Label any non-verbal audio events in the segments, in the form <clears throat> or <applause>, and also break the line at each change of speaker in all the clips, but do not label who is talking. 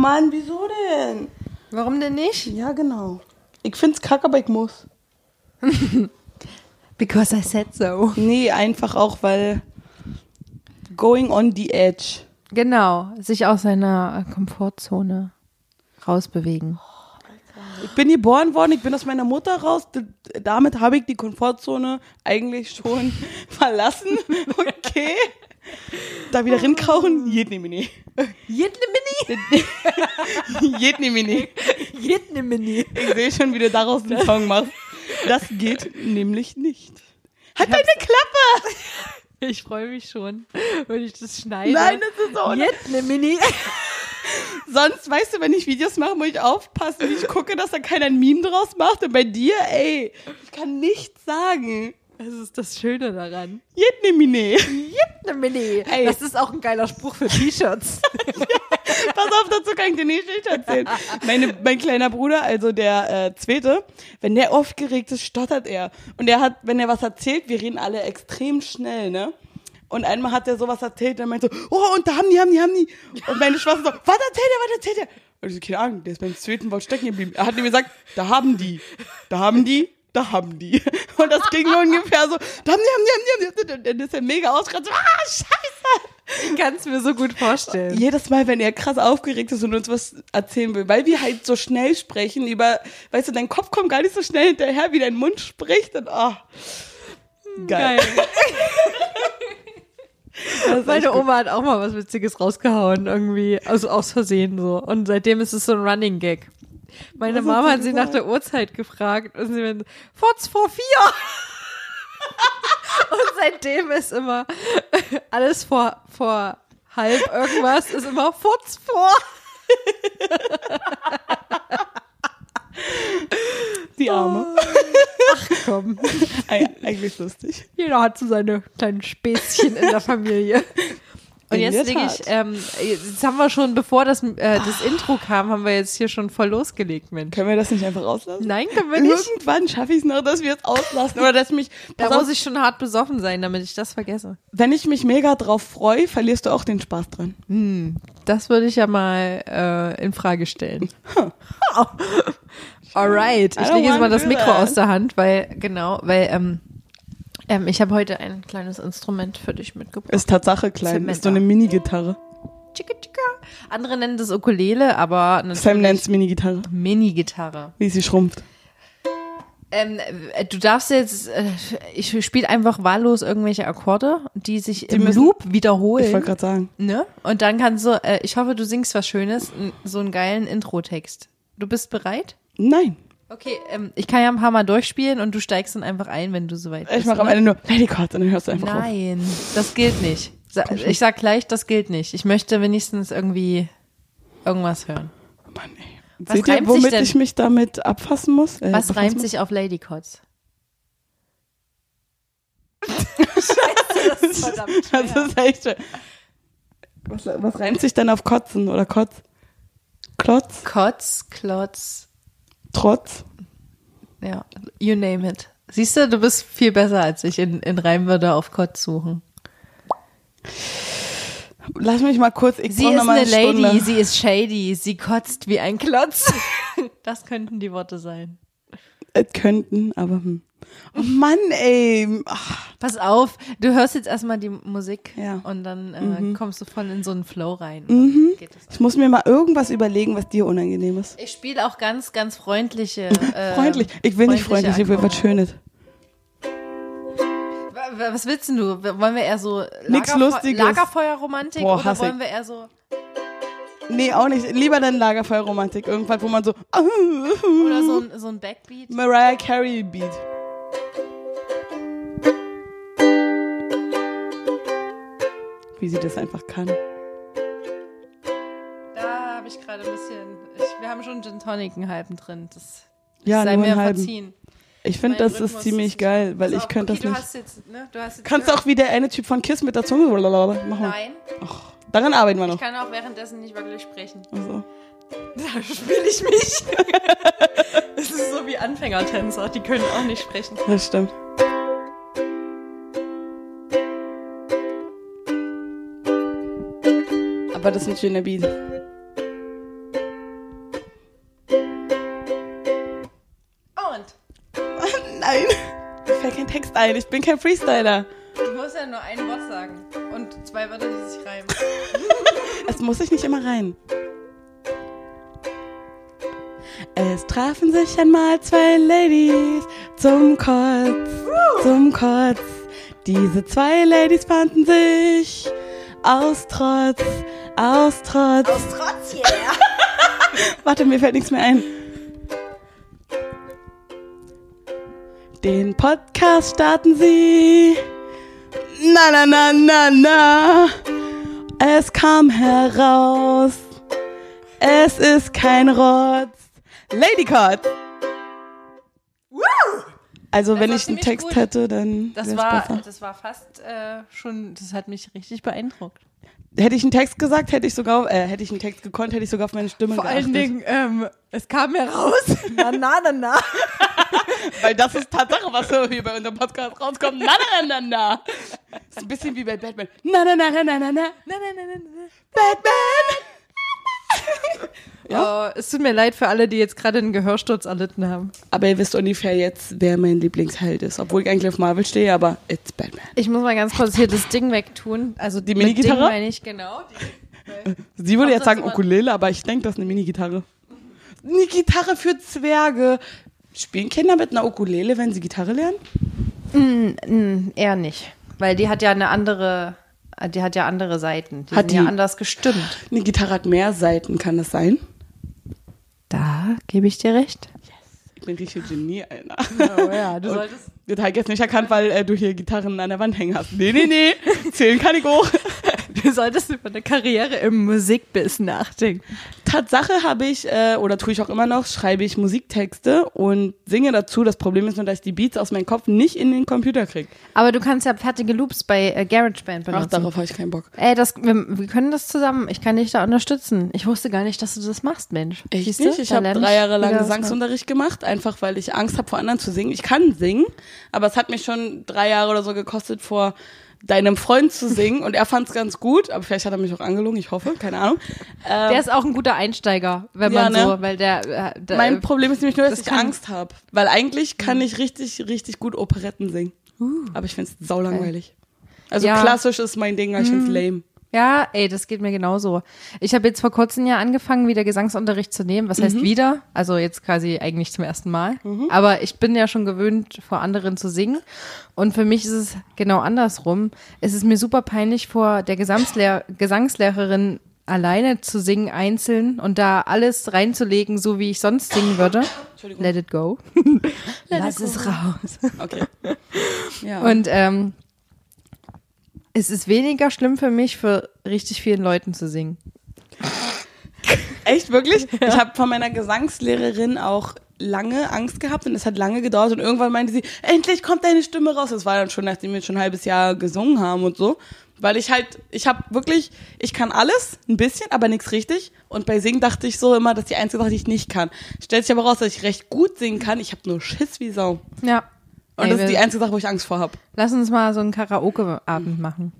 Mann, wieso denn?
Warum denn nicht?
Ja, genau. Ich find's kacke, aber ich muss. <laughs>
Because I said so.
Nee, einfach auch, weil going on the edge.
Genau, sich aus seiner Komfortzone rausbewegen.
Ich bin geboren worden, ich bin aus meiner Mutter raus. Damit habe ich die Komfortzone eigentlich schon <laughs> verlassen. <laughs> Okay. <laughs> Da wieder rinkauchen. <laughs>
Jedne Mini? Jedne Mini. <laughs>
Ich sehe schon, wie du daraus einen Song machst. Das geht nämlich nicht. Halt deine Klappe!
Ich freue mich schon, wenn ich das schneide.
Nein, das ist auch nicht.
Jedne Mini.
Sonst, weißt du, wenn ich Videos mache, muss ich aufpassen, wie ich gucke, dass da keiner ein Meme draus macht. Und bei dir, ey, ich kann nichts sagen.
Das ist das Schöne daran.
Jedne Mine.
Jedne Mini.
Ey.
Das ist auch ein geiler Spruch für T-Shirts. <laughs>
Pass auf, dazu kann ich dir nicht erzählen. Meine, mein kleiner Bruder, also der äh, Zweite, wenn der aufgeregt ist, stottert er. Und er hat, wenn er was erzählt, wir reden alle extrem schnell, ne? Und einmal hat er sowas erzählt, dann meinte so, oh, und da haben die, haben die, haben die. Und meine Schwester so, was erzählt er, was erzählt er? Und ich so, keine Ahnung, der ist beim zweiten Wort stecken geblieben. Er hat mir gesagt, da haben die, da haben die, da haben die. <laughs> Und das ging ungefähr so, da haben die, haben die, haben die, haben die. Und dann ist er mega ausgerastet, ah, scheiße.
Ich kann es mir so gut vorstellen.
Jedes Mal, wenn er krass aufgeregt ist und uns was erzählen will, weil wir halt so schnell sprechen, über, weißt du, dein Kopf kommt gar nicht so schnell hinterher, wie dein Mund spricht und oh. Geil. <laughs> Echt
Meine. Oma hat auch mal was Witziges rausgehauen, irgendwie, also aus Versehen so. Und seitdem ist es so ein Running Gag. Meine
hat
Mama hat sie nach der Uhrzeit gefragt und sie meinte, Fotz vor vier. <laughs> und seitdem ist immer <laughs> alles vor, vor halb irgendwas ist immer Fotz vor.
Die Arme.
Komm, <laughs>
Eig- Eigentlich lustig.
jeder hat so seine kleinen Späßchen in der Familie. Und
In
jetzt lege ich, ähm, jetzt haben wir schon, bevor das, äh, das Intro kam, haben wir jetzt hier schon voll losgelegt, Mensch.
Können wir das nicht einfach rauslassen?
Nein, können wir nicht.
Irgendwann schaffe ich es noch, dass wir es auslassen. Oder dass mich,
Da muss ich schon hart besoffen sein, damit ich das vergesse.
wenn ich mich mega drauf freue, verlierst du auch den Spaß dran.
Hm, das würde ich ja mal äh, in Frage stellen. <laughs> Alright,
I
ich lege jetzt mal das Mikro
that.
aus der Hand, weil, genau, weil ähm, ähm, ich habe heute ein kleines Instrument für dich mitgebracht.
Ist Tatsache klein. Ist so eine Mini-Gitarre.
Andere nennen das Ukulele, aber
Sam nennt es Mini-Gitarre.
Mini-Gitarre.
Wie sie schrumpft.
Ähm, äh, du darfst jetzt, äh, ich spiele einfach wahllos irgendwelche Akkorde, die sich im
müssen-
Loop
Ich
wiederholen.
wollte gerade sagen.
Ne? Und dann kannst du, äh, ich hoffe, du singst was Schönes, so einen geilen Intro-Text. Du bist bereit?
Nein.
Okay, ähm, ich kann ja ein paar Mal durchspielen und du steigst dann einfach ein, wenn du soweit bist.
Ich mache am? Ende nur Lady Cards und dann hörst du einfach auf.
Nein, das gilt nicht. Sa ich sag gleich, das gilt nicht. Ich möchte wenigstens irgendwie irgendwas hören.
Mann, ey.
Was
Seht ihr,
reimt sich
womit ich mich damit abfassen muss? Äh,
Was reimt
muss?
sich auf Ladycots? <laughs> Scheiße, das ist verdammt
Das ist echt schön. Was, was reimt sich denn auf Kotzen oder Kotz? Klotz?
Kotz, Klotz,
Trotz?
ja, you name it. Siehst du, du bist viel besser als ich in, in Reimwörter auf Kotz suchen.
Lass mich mal kurz. Ich
Sie ist eine
Stunde.
Lady, sie ist shady, sie kotzt wie ein Klotz. <laughs> Das könnten die Worte sein.
Es könnten, aber hm. Oh Mann, ey. Ach,
Pass auf, du hörst jetzt erstmal die Musik
Ja.
und dann äh, kommst du voll in so einen Flow rein.
Mhm. Ich muss mir mal irgendwas überlegen, was dir unangenehm ist.
Ich spiele auch ganz, ganz freundliche. <laughs> Äh,
freundlich. Ich will nicht freundlich, ich will was. Schönes.
Wa- wa- Was willst denn du? Wollen wir eher so
Nix
Lagerfe-
Lustiges.
Lagerfeuerromantik
Boah,
oder wollen wir eher so
Nee, auch nicht. Lieber dann Lagerfeuerromantik. Irgendwas, wo man so
oder so ein, so ein Backbeat?
Mariah Carey Beat. Wie sie das einfach kann.
Da habe ich gerade ein bisschen. Ich, wir haben schon Gin Tonic einen halben drin. Das
Ja,
sei
nur
mir
halben.
verziehen.
Ich finde, das
Rhythmus
ist ziemlich geil, weil ich könnte
okay,
das
du
nicht.
Hast jetzt, ne, du hast jetzt
Kannst auch wie der eine Typ von Kiss mit der Zunge. Mach mal.
Nein,
Daran arbeiten wir
ich
noch.
kann auch währenddessen nicht wirklich sprechen.
Also.
Da spiele ich mich. <laughs> Es ist so wie Anfängertänzer, die können auch nicht sprechen.
Das stimmt. war das ein schöner Beat. Und? <laughs> Nein, mir fällt kein Text ein. Ich bin kein Freestyler.
Du musst ja nur ein Wort sagen und zwei Wörter, die sich reimen. <laughs>
es muss sich nicht immer rein. Es trafen sich einmal zwei Ladies zum Kotz, zum Kotz. Diese zwei Ladies fanden sich aus Trotz aus Trotz.
Aus Trotz, yeah. <laughs>
Warte, mir fällt nichts mehr ein. Den Podcast starten sie. Na, na, na, na, na. Es kam heraus. Es ist kein Rotz. Lady Cut. Also,
Das
wenn ich einen Text
gut.
hätte, dann
Das war,
besser.
das war fast äh, schon, das hat mich richtig beeindruckt.
Hätte ich einen Text gesagt, hätte ich sogar, äh, hätte ich einen Text gekonnt, hätte ich sogar auf meine Stimme
Vor
geachtet.
allen Dingen, ähm, es kam heraus. Na, na, na, na. <laughs>
Weil das ist Tatsache, was so hier bei unserem Podcast rauskommt. Na, na, na, na, na. Ist ein bisschen wie bei Batman. Na, na, na, na, na, na, na.
Na, na, na, na, na. <laughs>
Batman!
Oh, es tut mir leid für alle, die jetzt gerade einen Gehörsturz erlitten haben.
Aber ihr wisst ungefähr jetzt, wer mein Lieblingsheld ist. Obwohl ich eigentlich auf Marvel stehe, aber it's Batman.
Ich muss mal ganz kurz hier das Ding wegtun. Also
Die Minigitarre?
Ding meine ich, genau. <laughs>
Sie würde jetzt sagen Ukulele, aber ich denke, das ist eine Mini-Gitarre. Eine Gitarre für Zwerge. Spielen Kinder mit einer Ukulele, wenn sie Gitarre lernen?
Mm, eher nicht. Weil die hat ja eine andere, die hat ja andere Seiten. Die
Hat
sind ja
die-
anders gestimmt.
Eine Gitarre hat mehr Seiten, kann das sein?
Da gebe ich dir recht.
Ich bin richtig Genie, Alter.
Oh ja, du
Und
solltest.
Das habe ich jetzt nicht erkannt, weil äh, du hier Gitarren an der Wand hängen hast. Nee, nee, nee. Zählen kann ich auch.
Du solltest über eine Karriere im Musikbiss nachdenken.
Tatsache habe ich, äh, oder tue ich auch immer noch, schreibe ich Musiktexte und singe dazu. Das Problem ist nur, dass ich die Beats aus meinem Kopf nicht in den Computer kriege.
Aber du kannst ja fertige Loops bei äh, GarageBand
Ach,
benutzen.
darauf habe ich keinen Bock.
Ey, das, wir, wir können das zusammen. Ich kann dich da unterstützen. Ich wusste gar nicht, dass du das machst, Mensch.
Echt
Siehst du?
nicht? Ich
Da
habe drei Jahre lang Gesangsunterricht gemacht, einfach weil ich Angst habe, vor anderen zu singen. Ich kann singen, aber es hat mich schon drei Jahre oder so gekostet, vor deinem Freund zu singen und er fand es ganz gut, aber vielleicht hat er mich auch angelogen, ich hoffe, keine Ahnung. Ähm,
Der ist auch ein guter Einsteiger, wenn
Ja,
man
ne?
so, weil der, äh, der
mein Problem ist nämlich nur, dass
das
ich Angst habe, weil eigentlich kann ich richtig, richtig gut Operetten singen, aber ich finde es saulangweilig. Also
Ja.
klassisch ist mein Ding, aber ich finde es lame.
Ja, ey, das geht mir genauso. Ich habe jetzt vor kurzem ja angefangen, wieder Gesangsunterricht zu nehmen. Was heißt wieder? Also jetzt quasi eigentlich zum ersten Mal. Aber ich bin ja schon gewöhnt, vor anderen zu singen. Und für mich ist es genau andersrum. Es ist mir super peinlich, vor der Gesamtslehr Gesangslehrerin alleine zu singen, einzeln und da alles reinzulegen, so wie ich sonst singen würde.
Entschuldigung.
Let it go. <laughs> Lass es raus.
Okay. <laughs> Ja.
Und ähm, es ist weniger schlimm für mich, für richtig vielen Leuten zu singen.
Echt, wirklich? <laughs> Ich habe von meiner Gesangslehrerin auch lange Angst gehabt und es hat lange gedauert und irgendwann meinte sie, endlich kommt deine Stimme raus. Das war dann schon, nachdem wir schon ein halbes Jahr gesungen haben und so. Weil ich halt, ich habe wirklich, ich kann alles, ein bisschen, aber nichts richtig. Und bei Singen dachte ich so immer, dass die einzige Sache, die ich nicht kann. Stellt sich aber raus, dass ich recht gut singen kann. Ich habe nur Schiss wie Sau.
Ja.
Und
Ey,
das ist die einzige Sache, wo ich Angst vor habe.
Lass uns mal so einen Karaoke-Abend machen.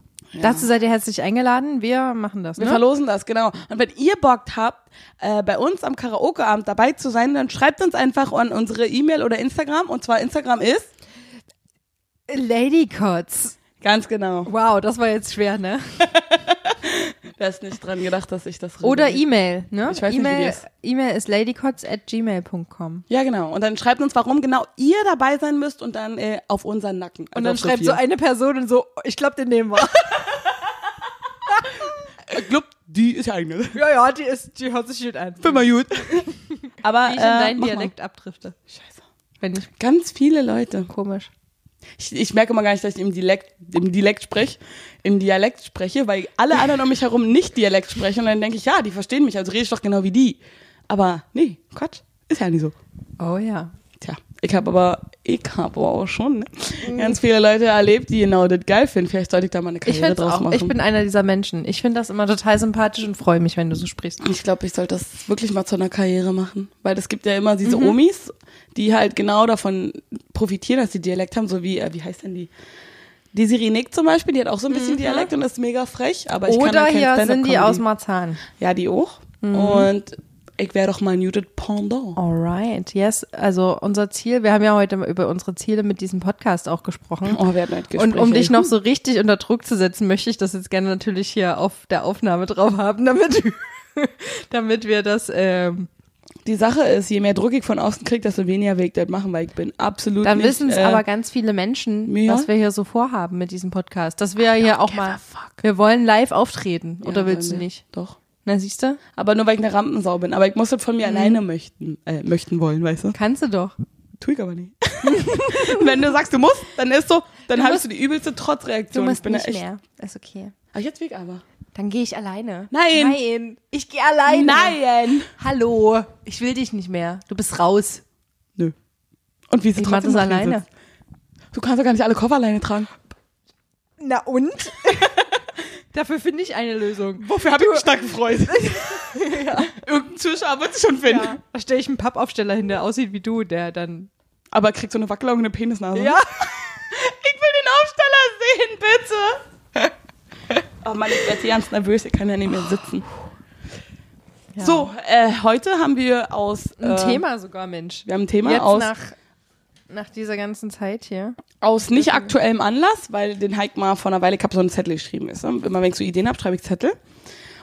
Dazu seid ihr herzlich eingeladen. Wir machen das,
Wir
ne?
verlosen das, genau. Und wenn ihr Bock habt, äh, bei uns am Karaoke-Abend dabei zu sein, dann schreibt uns einfach an unsere E-Mail oder Instagram. Und zwar Instagram ist,
Ladycots.
ganz genau.
Wow, das war jetzt schwer, ne? <laughs>
Da ist nicht dran gedacht, dass ich das
Oder
rede.
E-Mail, ne?
Ich weiß nicht, wie die
E-Mail
ist.
E-Mail ist ladycots at gmail.com.
Ja, genau. Und dann schreibt uns, warum genau ihr dabei sein müsst und dann äh, auf unseren Nacken.
Und
Also
dann
auf
schreibt so eine Person und so, ich glaube, den nehmen wir.
Ich glaub, die ist ja eigene.
ja, ja, die, ist, die hört sich gut an.
Bin mal gut. Aber
Wie ich in
äh,
deinen
mach mal.
Dialekt abdrifte.
Scheiße.
Wenn ich
Ganz viele Leute.
komisch.
Ich, ich merke immer gar nicht, dass ich im Dialekt, im Dialekt spreche, im Dialekt spreche, weil alle anderen um mich herum nicht Dialekt sprechen. Und dann denke ich, ja, die verstehen mich, also rede ich doch genau wie die. Aber nee, Quatsch. Ist ja nicht so.
Oh ja.
Tja, ich habe aber, ich habe aber auch schon ne?
Mhm.
ganz viele Leute erlebt, die genau das geil finden. Vielleicht sollte ich da mal eine
Ich
Karriere
finde
draus
auch.
machen.
Ich bin einer dieser Menschen. Ich finde das immer total sympathisch und freue mich, wenn du so sprichst.
Ich glaube, ich sollte das wirklich mal zu einer Karriere machen. Weil es gibt ja immer diese
Mhm.
Omis, die halt genau davon profitieren, dass sie Dialekt haben, so wie, äh, wie heißt denn die? Die Sirinek zum Beispiel, die hat auch so ein bisschen Dialekt und ist mega frech, aber ich kann
Mhm. Oder
halt kein
hier sind die aus Marzahn.
Ja, die auch.
Mhm.
Und ich wäre doch mal ein Judith Pendant.
Alright, yes. Also unser Ziel, wir haben ja heute über unsere Ziele mit diesem Podcast auch gesprochen.
Oh, wir hatten halt
Und um
Gespräche.
dich noch so richtig unter Druck zu setzen, möchte ich das jetzt gerne natürlich hier auf der Aufnahme drauf haben, damit, <laughs> damit wir das, ähm,
Die Sache ist, je mehr Druck ich von außen kriege, desto weniger will ich das machen, weil ich bin absolut
dann wissen es
äh,
aber ganz viele Menschen,
ja.
was wir hier so vorhaben mit diesem Podcast. Dass wir hier auch mal,
fuck.
wir wollen live auftreten. Oder
Ja,
willst du nicht?
Doch.
Na, siehst du?
Aber nur weil ich eine Rampensau bin. Aber ich muss das von mir
Mhm.
alleine möchten, äh, möchten wollen, weißt du?
Kannst du doch.
Tu ich aber nicht. <laughs> Wenn du sagst, du musst, dann ist so, dann
Du
hast du die übelste
Du
Trotzreaktion.
musst
ich bin
nicht
echt,
mehr. Ist okay.
Ach, jetzt will ich aber.
Dann gehe ich alleine.
Nein.
Nein. Ich gehe alleine.
Nein!
Hallo. Ich will dich nicht mehr. Du bist raus.
Nö. Und wie ist es trotzdem
das alleine.
sitzt? Du kannst doch gar nicht alle Koffer alleine tragen.
Na und? <laughs> Dafür finde ich eine Lösung.
Wofür habe ich mich stark gefreut? <laughs> Irgendein Zuschauer wird es schon finden.
Ja. Da stelle ich einen Pappaufsteller hin, der aussieht wie du, der dann.
Aber kriegt so eine Wackelung und eine Penisnase.
Ja.
Ich will den Aufsteller sehen, bitte. oh Mann, ich werde ganz nervös. Ich kann ja nicht mehr sitzen.
ja.
So, äh, heute haben wir aus...
Ein
äh,
Thema sogar, Mensch.
Wir haben ein Thema
Jetzt
aus,
nach, nach dieser ganzen Zeit hier.
aus nicht aktuellem Anlass, weil den Heik mal vor einer Weile, ich habe so einen Zettel geschrieben. Ist, ne? Immer wenn ich so Ideen habe, schreibe ich Zettel.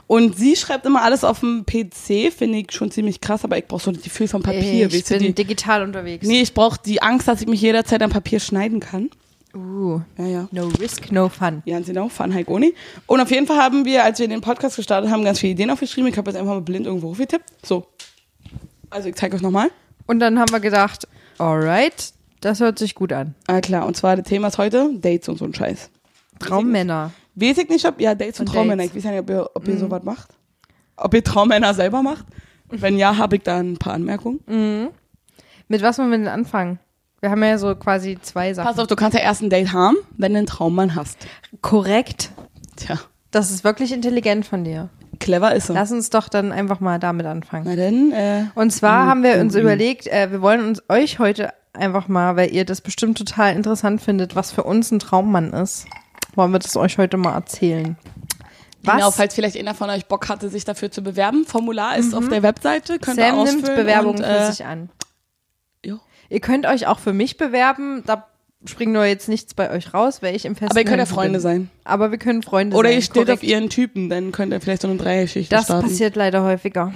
Und sie schreibt immer alles auf dem PC, finde ich schon ziemlich krass, aber ich brauche so die viel vom Papier.
ich bin
die,
digital unterwegs.
nee, ich brauche die Angst, dass ich mich jederzeit am Papier schneiden kann.
Uh,
Ja, ja.
no risk, no fun.
Ja, genau, Fun Hike Oni. Und auf jeden Fall haben wir, als wir den Podcast gestartet haben, ganz viele Ideen aufgeschrieben. Ich habe jetzt einfach mal blind irgendwo hochgetippt. So. Also ich zeige euch nochmal.
Und dann haben wir gedacht, alright, das hört sich gut an.
Ah klar, und zwar das Thema ist heute Dates und so ein Scheiß.
Traummänner.
Weiß ich nicht, ob, ja, Dates und,
Und
Traummänner.
Dates.
Ich weiß nicht, ob ihr, ob ihr sowas macht. Ob ihr Traummänner selber macht. Wenn ja, habe ich da ein paar Anmerkungen.
Mit was wollen wir denn anfangen? Wir haben ja so quasi zwei Sachen.
Pass auf, du kannst ja erst ein Date haben, wenn du einen Traummann hast.
Korrekt.
Tja,
Das ist wirklich intelligent von dir.
clever ist er.
Lass uns doch dann einfach mal damit anfangen.
Na denn, äh,
Und zwar haben wir uns
mhm.
überlegt, äh, wir wollen uns euch heute einfach mal, weil ihr das bestimmt total interessant findet, was für uns ein Traummann ist, wollen wir das euch heute mal erzählen. Was?
Genau, falls vielleicht einer von euch Bock hatte, sich dafür zu bewerben. Formular ist auf der Webseite, könnt ihr
Sam
ausfüllen.
nimmt Bewerbungen
und,
für
äh,
sich an.
jo.
Ihr könnt euch auch für mich bewerben, da springt nur jetzt nichts bei euch raus, weil ich im festen
Aber ihr könnt ja Freunde
bin.
sein.
Aber wir können Freunde
Oder
sein.
ihr steht
korrekt.
auf ihren Typen, dann könnt ihr vielleicht so eine Dreiergeschichte
Das
starten.
passiert leider häufiger.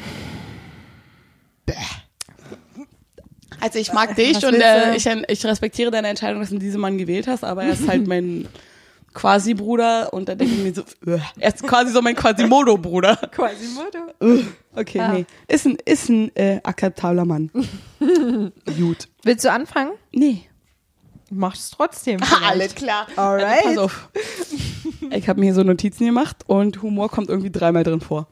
Also ich mag dich und äh, ich, ich respektiere deine Entscheidung, dass du diesen Mann gewählt hast, aber er ist halt mein Quasi-Bruder und da denke ich mir so, äh, er ist quasi so mein Quasimodo-Bruder.
Quasi Motto.
Äh, Okay,
Ah.
nee. Ist ein, ist ein äh, akzeptabler Mann. <laughs> Gut.
Willst du anfangen?
Nee.
Mach es trotzdem. <laughs>
Alles klar.
Alright.
Also, pass auf. Ich habe mir hier so Notizen gemacht und Humor kommt irgendwie dreimal drin vor.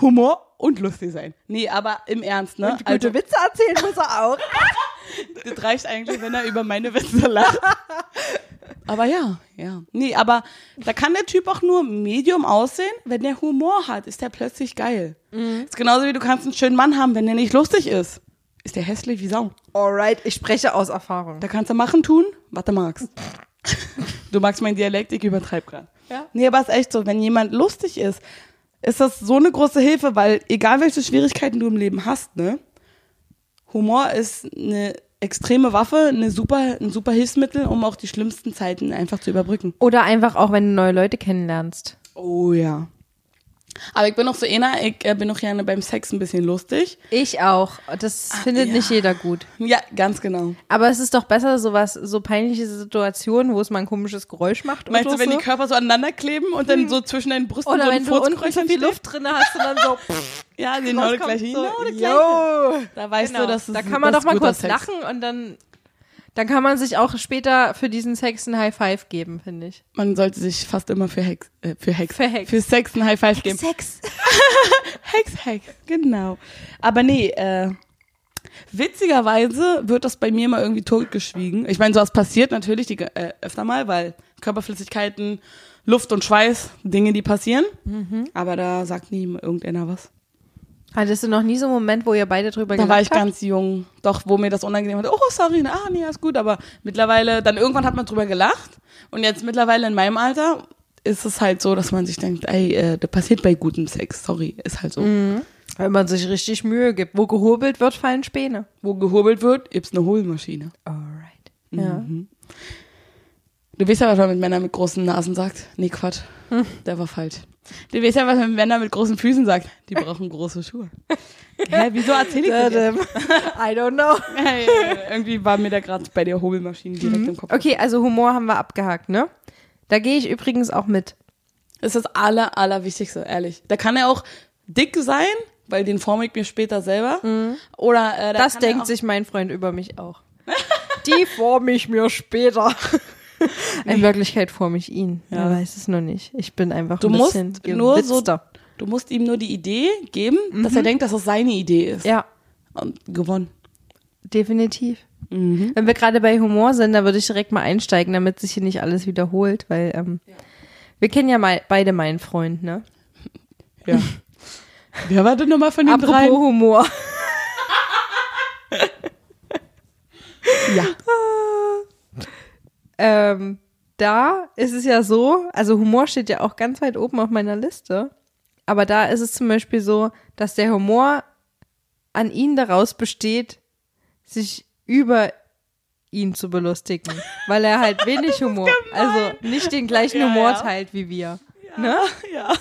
Humor und lustig sein. Nee, aber im Ernst, ne?
Und gute Witze erzählen muss er auch. <laughs>
Das reicht eigentlich, wenn er über meine Witze lacht. Aber ja, ja. Nee, aber da kann der Typ auch nur Medium aussehen, wenn der Humor hat, ist der plötzlich geil. Ist genauso wie du kannst einen schönen Mann haben, wenn der nicht lustig ist. Ist der hässlich wie Sau.
Alright, ich spreche aus Erfahrung.
Da kannst du machen, tun, was du magst. du magst meinen Dialekt, ich übertreib grad.
Ja.
Nee, aber ist echt so, wenn jemand lustig ist, ist das so eine große Hilfe, weil egal welche Schwierigkeiten du im Leben hast, ne? Humor ist eine extreme Waffe, eine super, ein super Hilfsmittel, um auch die schlimmsten Zeiten einfach zu überbrücken.
Oder einfach auch, wenn du neue Leute kennenlernst.
Oh ja. Aber ich bin auch so einer, ich äh, bin auch gerne beim Sex ein bisschen lustig.
Ich auch. Das findet
ja.
nicht jeder gut.
Ja, ganz genau.
Aber es ist doch besser, sowas, so peinliche Situationen, wo es mal ein komisches Geräusch macht.
Meinst du, wenn
so?
die Körper so aneinander kleben und dann so zwischen deinen Brüsten
Oder
so ein
wenn du unten so viel? Luft drin hast und dann so. <laughs>
Ja, genau das gleiche.
so,
Genau das
yo.
gleiche. Da weißt
Genau.
du, dass es
Da kann man doch mal kurz
Sex.
lachen und dann, dann kann man sich auch später für diesen Sex ein High Five geben, finde ich.
Man sollte sich fast immer für Hex, äh, für Hex,
Für Hex.
für Sex ein High Five geben.
Sex. <laughs>
Hex, Hex, genau. Aber nee, äh, witzigerweise wird das bei mir mal irgendwie totgeschwiegen. Ich meine, sowas passiert natürlich die, äh, öfter mal, weil Körperflüssigkeiten, Luft und Schweiß, Dinge, die passieren.
Mhm.
Aber da sagt nie irgendeiner was.
Hattest du noch nie so einen Moment, wo ihr beide drüber
Da
gelacht
war ich
habt?
ganz jung. Doch, wo mir das unangenehm war. Oh, sorry, ah, nee, ist gut. Aber mittlerweile, dann irgendwann hat man drüber gelacht. Und jetzt mittlerweile in meinem Alter ist es halt so, dass man sich denkt, ey, äh, das passiert bei gutem Sex. Sorry, ist halt so.
Wenn man sich richtig Mühe gibt. Wo gehobelt wird, fallen Späne.
Wo gehobelt wird, gibt's eine Hohlmaschine.
Alright. Ja.
Du weißt ja, was man mit Männern mit großen Nasen sagt. Nee, Quatsch.
Hm.
Der war falsch. Du weißt ja, was man mit Männern mit großen Füßen sagt. Die <laughs> brauchen große Schuhe. <laughs> Hä, wieso erzähl ich das jetzt? <laughs>
I don't know.
Hey, irgendwie war mir da gerade bei der Hobelmaschine direkt im Kopf.
Okay, also Humor haben wir abgehakt, ne? Da gehe ich übrigens auch mit.
Das ist das aller, allerwichtigste, ehrlich. Da kann er auch dick sein, weil den forme ich mir später selber. Oder äh, da
Das denkt sich mein Freund über mich auch. Die forme ich mir später. <laughs> In Wirklichkeit forme ich ihn.
Ja.
Er weiß es noch nicht. Ich bin einfach
Du
ein
musst
bisschen
nur so-
gewitzter.
Du musst ihm nur die Idee geben, dass er denkt, dass es seine Idee ist.
Ja,
Und gewonnen.
definitiv. Wenn wir gerade bei Humor sind, da würde ich direkt mal einsteigen, damit sich hier nicht alles wiederholt, weil ähm, wir kennen ja mal, beide meinen Freund, ne?
Ja. Wer war denn nochmal von den
Apropos
drei?
Humor.
Ja. <laughs>
Ähm, da ist es ja so, also Humor steht ja auch ganz weit oben auf meiner Liste. Aber da ist es zum Beispiel so, dass der Humor an ihn daraus besteht, sich über ihn zu belustigen, <laughs> weil er halt wenig Humor, also nicht den gleichen
Ja,
Humor
ja.
teilt wie wir. Ne?
Ja.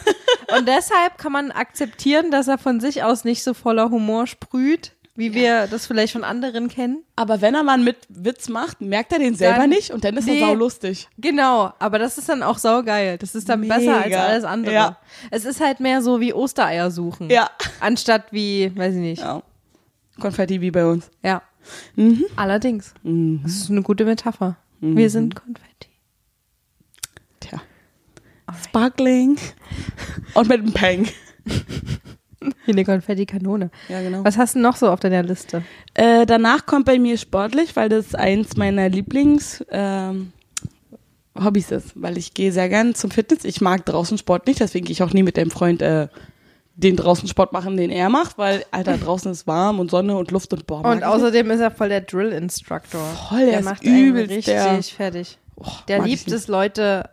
Und deshalb kann man akzeptieren, dass er von sich aus nicht so voller Humor sprüht, wie wir das vielleicht von anderen kennen.
Aber wenn er mal mit Witz macht, merkt er den selber
Dann-
nicht und dann ist
Nee.
er saulustig.
Genau, aber das ist dann auch saugeil. Das ist dann besser als
Mega.
alles andere.
Ja.
Es ist halt mehr so wie Ostereier suchen.
Ja.
Anstatt wie, weiß ich nicht.
ja. Konfetti wie bei uns.
Ja.
Mhm.
Allerdings. Das ist eine gute Metapher. Wir sind Konfetti.
Tja. Sparkling. Und mit einem Peng. <laughs> <laughs>
Wie eine Konfetti-Kanone.
Ja, genau.
Was hast du noch so auf deiner Liste?
Äh, danach kommt bei mir sportlich, weil das eins meiner Lieblings ähm, Hobbys ist, weil ich gehe sehr gern zum Fitness. Ich mag draußen Sport nicht, deswegen gehe ich auch nie mit dem Freund äh, den draußen Sport machen, den er macht, weil Alter <laughs> draußen ist warm und Sonne und Luft und boah.
Und außerdem ist er voll der Drill-Instructor.
Voll, der
der macht
übelst
richtig
der-
fertig.
Och,
Der liebt es, Leute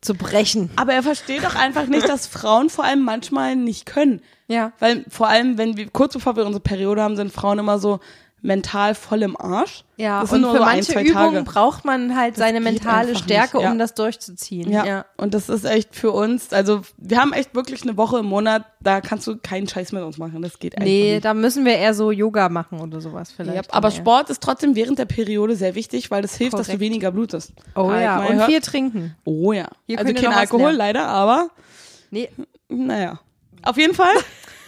zu brechen.
Aber er versteht doch einfach nicht, dass Frauen vor allem manchmal nicht können.
Ja.
Weil vor allem, wenn wir kurz bevor wir unsere Periode haben, sind Frauen immer so mental voll im Arsch.
Ja,
das
und für
so ein,
manche
zwei
Übungen braucht man halt seine
geht
mentale Stärke,
ja.
um das durchzuziehen.
Ja. Und das ist echt für uns, also wir haben echt wirklich eine Woche im Monat, da kannst du keinen Scheiß mit uns machen. Das geht einfach
Nee,
nicht.
da müssen wir eher so Yoga machen oder sowas
Ja,
vielleicht.
aber
dann eher.
Sport ist trotzdem während der Periode sehr wichtig, weil das hilft, dass du
Korrekt.
weniger blutest.
Oh
Halt
ja, und
hört-
viel trinken.
Oh ja.
Hier
also kein Alkohol leider, aber
Nee,
naja. Auf jeden Fall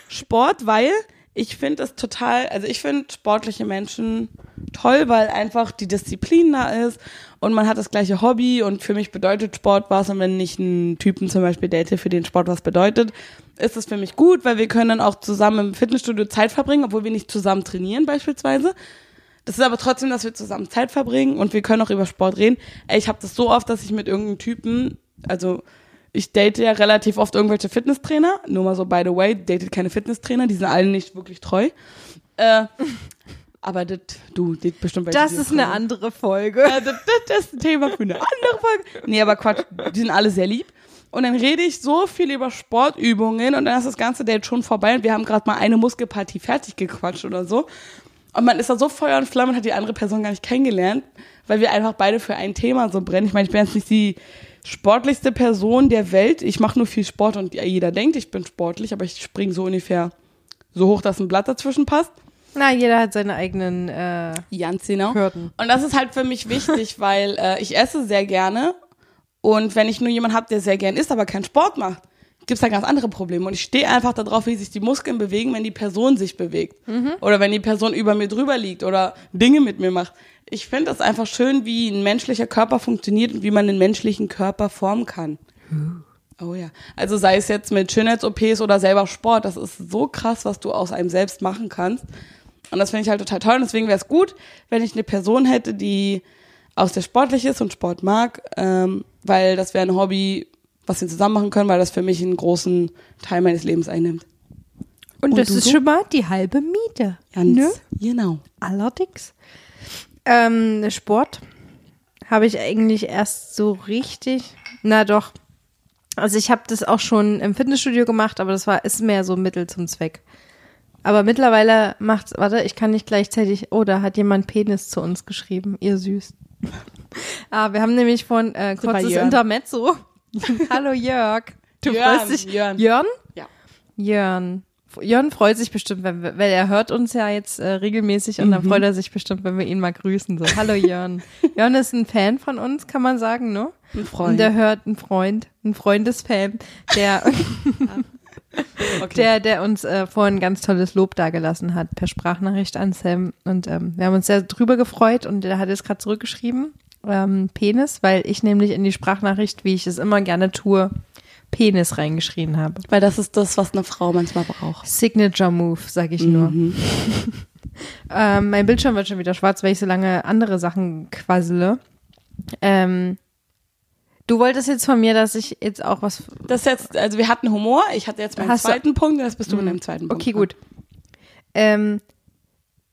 Sport, weil ich finde es total, also ich finde sportliche Menschen toll, weil einfach die Disziplin da ist und man hat das gleiche Hobby und für mich bedeutet Sport was und wenn ich einen Typen zum Beispiel date, für den Sport was bedeutet, ist es für mich gut, weil wir können dann auch zusammen im Fitnessstudio Zeit verbringen, obwohl wir nicht zusammen trainieren beispielsweise. Das ist aber trotzdem, dass wir zusammen Zeit verbringen und wir können auch über Sport reden. Ey, ich habe das so oft, dass ich mit irgendeinem Typen, also ich date ja relativ oft irgendwelche Fitnesstrainer. Nur mal so, by the way, datet keine Fitnesstrainer, die sind allen nicht wirklich treu. Äh, aber das, du, das bestimmt
das ist eine andere Folge.
Ja, das, das ist ein Thema für eine andere Folge. Nee, aber Quatsch, die sind alle sehr lieb. Und dann rede ich so viel über Sportübungen und dann ist das ganze Date schon vorbei und wir haben gerade mal eine Muskelpartie fertig gequatscht oder so. Und man ist da so Feuer und Flamme und hat die andere Person gar nicht kennengelernt, weil wir einfach beide für ein Thema so brennen. Ich meine, ich bin jetzt nicht die sportlichste Person der Welt. Ich mache nur viel Sport und jeder denkt, ich bin sportlich, aber ich springe so ungefähr so hoch, dass ein Blatt dazwischen passt.
Na, jeder hat seine eigenen äh,
Ganz genau.
Hürden.
Und das ist halt für mich wichtig, <laughs> weil äh, ich esse sehr gerne und wenn ich nur jemanden habe, der sehr gern isst, aber keinen Sport macht, gibt's da ganz andere Probleme. Und ich stehe einfach darauf, wie sich die Muskeln bewegen, wenn die Person sich bewegt. Oder wenn die Person über mir drüber liegt oder Dinge mit mir macht. Ich finde das einfach schön, wie ein menschlicher Körper funktioniert und wie man den menschlichen Körper formen kann. Oh ja. Also sei es jetzt mit Schönheits-OPs oder selber Sport, das ist so krass, was du aus einem selbst machen kannst. Und das finde ich halt total toll. Und deswegen wäre es gut, wenn ich eine Person hätte, die aus der sportlich ist und Sport mag, ähm, weil das wäre ein Hobby, was wir zusammen machen können, weil das für mich einen großen Teil meines Lebens einnimmt.
Und,
Und
das
du
ist schon mal die halbe Miete.
Ganz
Ne?
genau.
Allerdings. Ähm, Sport habe ich eigentlich erst so richtig, na doch. Also ich habe das auch schon im Fitnessstudio gemacht, aber das war ist mehr so Mittel zum Zweck. aber mittlerweile macht's, warte, ich kann nicht gleichzeitig, oh, da hat jemand Penis zu uns geschrieben, ihr süß. <laughs> ah, wir haben nämlich von, äh, kurzes. Intermezzo. <laughs> Hallo Jörg. Du
Jörn,
freust dich.
Jörn.
Jörn?
Ja.
Jörn. Jörn freut sich bestimmt, wenn wir, weil er hört uns ja jetzt äh, regelmäßig und dann
Mhm.
freut er sich bestimmt, wenn wir ihn mal grüßen. So, hallo Jörn. <laughs> Jörn ist ein Fan von uns, kann man sagen, ne?
Ein
Und
Freund.
der hört ein Freund, ein Freundesfan, der, <laughs> <laughs>
okay.
der, der uns äh, vorhin ganz tolles Lob dagelassen hat per Sprachnachricht an Sam. Und ähm, wir haben uns sehr drüber gefreut und der hat jetzt gerade zurückgeschrieben, ähm, Penis, weil ich nämlich in die Sprachnachricht, wie ich es immer gerne tue, Penis reingeschrieben habe.
Weil das ist das, was eine Frau manchmal braucht.
Signature Move, sag ich nur. <laughs> ähm, mein Bildschirm wird schon wieder schwarz, weil ich so lange andere Sachen quassele. Ähm, du wolltest jetzt von mir, dass ich jetzt auch was.
Das ist jetzt, also wir hatten Humor, ich hatte jetzt meinen
Hast du-
zweiten Punkt, jetzt bist du mit deinem zweiten Punkt.
Okay, gut. Ähm,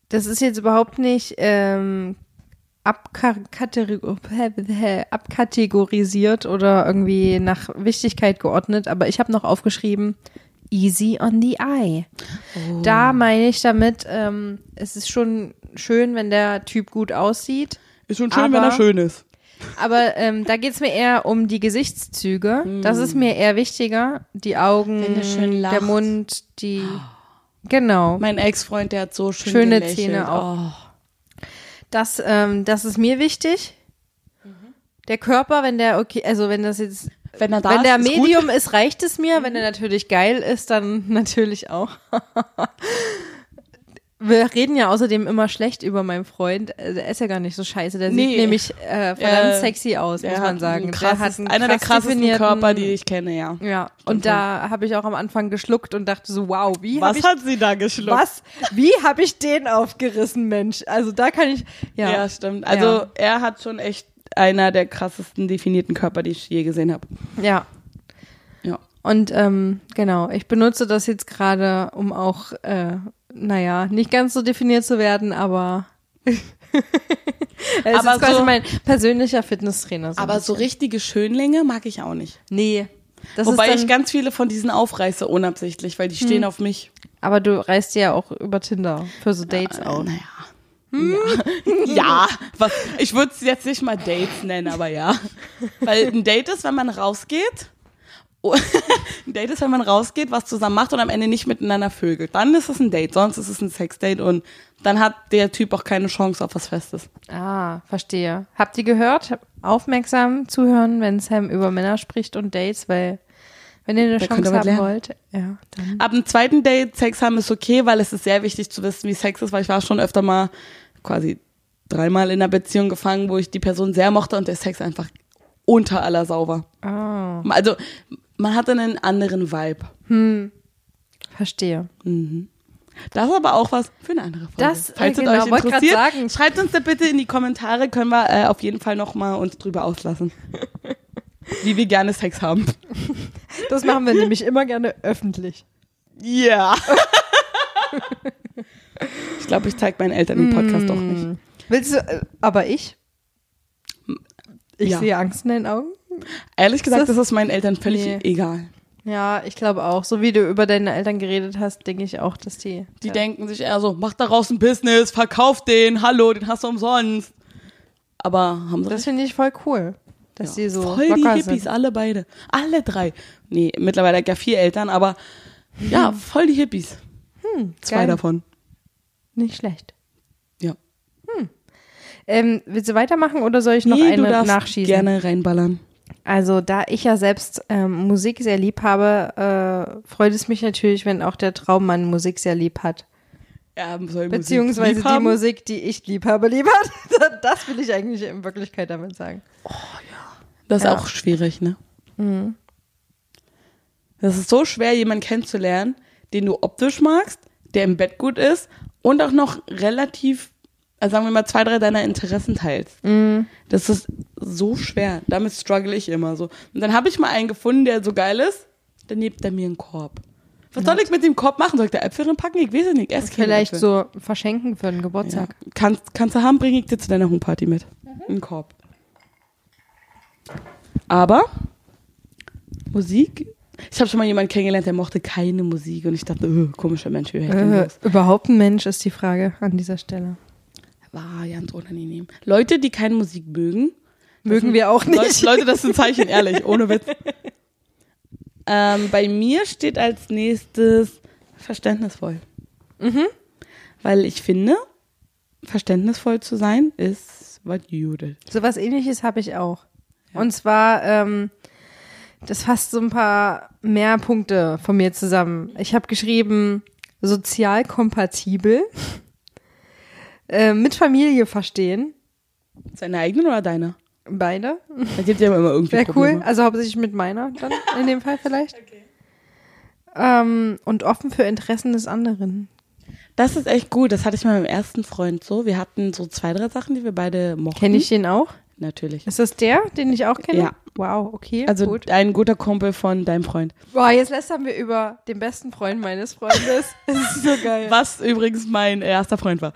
das ist jetzt überhaupt nicht ähm, <laughs> abkategorisiert oder irgendwie nach Wichtigkeit geordnet, aber ich habe noch aufgeschrieben, easy on the eye. Da meine ich damit, ähm, es ist schon schön, wenn der Typ gut aussieht,
Ist schon schön,
Aber-
wenn er schön ist.
aber ähm, da geht's mir eher um die Gesichtszüge. Das ist mir eher wichtiger. Die Augen,
er
der Mund, die. Genau.
Mein Ex-Freund, der hat so schön
Schöne
gelächelt.
Zähne auch.
Oh.
Das, ähm, das ist mir wichtig. Der Körper, wenn der okay, also wenn das jetzt,
Wenn er da
wenn
ist,
der
ist gut.
Medium ist, reicht es mir. Wenn er natürlich geil ist, dann <laughs> natürlich auch. Wir reden ja außerdem immer schlecht über meinen Freund. Also Er ist ja gar nicht so scheiße. Der
Nee.
sieht nämlich äh, verdammt
Äh,
sexy aus,
Der
muss man sagen.
einen
der
krasses,
hat einen
einer der
krass
krassesten Körper, die ich kenne, ja.
Ja, und da habe ich auch am Anfang geschluckt und dachte so, wow, wie habe ich
hat sie da geschluckt?
was? Wie habe ich den aufgerissen, Mensch? Also da kann ich ja.
Ja, stimmt. Also
Ja.
er hat schon echt einer der krassesten definierten Körper, die ich je gesehen habe.
Ja.
Ja.
Und ähm, genau, ich benutze das jetzt gerade, um auch, äh, naja, nicht ganz so definiert zu werden, aber <laughs> es
Aber
ist quasi
so-
mein persönlicher Fitnesstrainer. So
Aber so richtige Schönlinge mag ich auch nicht.
nee.
Wobei
dann,
ich ganz viele von diesen aufreiße, unabsichtlich, weil die stehen auf mich.
aber du reist ja auch über Tinder für so Dates
Äh,
aus.
naja. Ja. <laughs> ja, was, ich würde es jetzt nicht mal Dates nennen, aber ja. <laughs> Weil ein Date ist, wenn man rausgeht. Oh, <laughs> ein Date ist, wenn man rausgeht, was zusammen macht und am Ende nicht miteinander vögelt. Dann ist es ein Date, sonst ist es ein Sexdate und dann hat der Typ auch keine Chance auf was Festes.
Ah, verstehe. Habt ihr gehört? Aufmerksam zuhören, wenn Sam über Männer spricht und Dates, weil wenn ihr eine
Da
Chance haben
lernen.
wollt, ja, dann.
Ab dem zweiten Date Sex haben ist okay, weil es ist sehr wichtig zu wissen, wie Sex ist, weil ich war schon öfter mal quasi dreimal in einer Beziehung gefangen, wo ich die Person sehr mochte und der Sex einfach unter aller Sau war.
Ah,
Also man hatte einen anderen Vibe.
verstehe.
Das ist aber auch was für eine andere Folge.
Das, äh,
Falls es
genau,
euch
wollte grad
interessiert,
sagen.
schreibt uns da bitte in die Kommentare, können wir äh, auf jeden Fall noch mal uns drüber auslassen. <laughs> Wie wir gerne Sex haben.
Das machen wir nämlich immer gerne öffentlich.
Ja. <laughs> ich glaube, ich zeige meinen Eltern den Podcast doch
Mm.
nicht.
Willst du, äh, aber ich? Ich
Ja.
sehe Angst in deinen Augen.
Ehrlich gesagt,
das-
das ist meinen Eltern völlig
Nee.
egal.
Ja, ich glaube auch. So wie du über deine Eltern geredet hast, denke ich auch, dass die.
Die
ja.
denken sich eher so, mach daraus ein Business, verkauf den, hallo, den hast du umsonst. Aber haben sie
Das finde ich voll cool, dass die so
Voll die Hippies,
sind.
alle beide. Alle drei. Nee, mittlerweile ja vier Eltern, aber ja, voll die Hippies. Zwei
geil.
davon.
Nicht schlecht.
Ja.
Ähm, willst du weitermachen oder soll ich noch
nee, du
eine
darfst
nachschießen?
gerne reinballern.
Also da ich ja selbst ähm, Musik sehr lieb habe, äh, freut es mich natürlich, wenn auch der Traummann Musik sehr lieb hat.
Ja,
Beziehungsweise die
haben.
Musik, die ich lieb habe, lieb hat. <laughs> Das will ich eigentlich in Wirklichkeit damit sagen.
Das ist
Ja.
auch schwierig, ne? Das ist so schwer, jemanden kennenzulernen, den du optisch magst, der im Bett gut ist und auch noch relativ, also sagen wir mal, zwei, drei deiner Interessen teilst. Das ist so schwer. Damit struggle ich immer so. Und dann habe ich mal einen gefunden, der so geil ist, dann gibt er mir einen Korb. Was soll ich mit dem Korb machen? Soll ich da Äpfel packen? Ich weiß es nicht. Erst
Vielleicht so verschenken für einen
Ja.
Geburtstag.
Kannst, kannst du haben, bringe ich dir zu deiner Homeparty mit. Einen Korb. Aber Musik Ich habe schon mal jemanden kennengelernt, der mochte keine Musik und ich dachte, öh, komischer Mensch, wie
Äh, überhaupt ein Mensch ist die Frage an dieser Stelle.
War ganz unangenehm. Leute, die keine Musik mögen,
Mögen wir auch nicht.
Leute, Leute, das ist ein Zeichen, ehrlich, ohne Witz. <laughs> Ähm, bei mir steht als nächstes verständnisvoll.
Mhm.
Weil ich finde, verständnisvoll zu sein ist was Judel.
So was ähnliches habe ich auch. Und zwar, ähm, das fasst so ein paar mehr Punkte von mir zusammen. Ich habe geschrieben, sozial kompatibel, äh, mit Familie verstehen,
Seine eigenen oder deine?
beide.
Da gibt ja immer irgendwie <laughs>
Wäre cool. Also hauptsächlich mit meiner dann <laughs> in dem Fall vielleicht. Ähm, und offen für Interessen des anderen.
Das ist echt gut. Das hatte ich mal mit meinem ersten Freund so. Wir hatten so zwei, drei Sachen, die wir beide mochten.
Kenne ich den auch?
Natürlich.
Ist das der, den ich auch kenne?
Ja.
Wow, okay.
Also
gut.
ein guter Kumpel von deinem Freund.
Boah, jetzt lästern wir über den besten Freund meines Freundes. <laughs> Das ist so geil.
Was übrigens mein erster Freund war.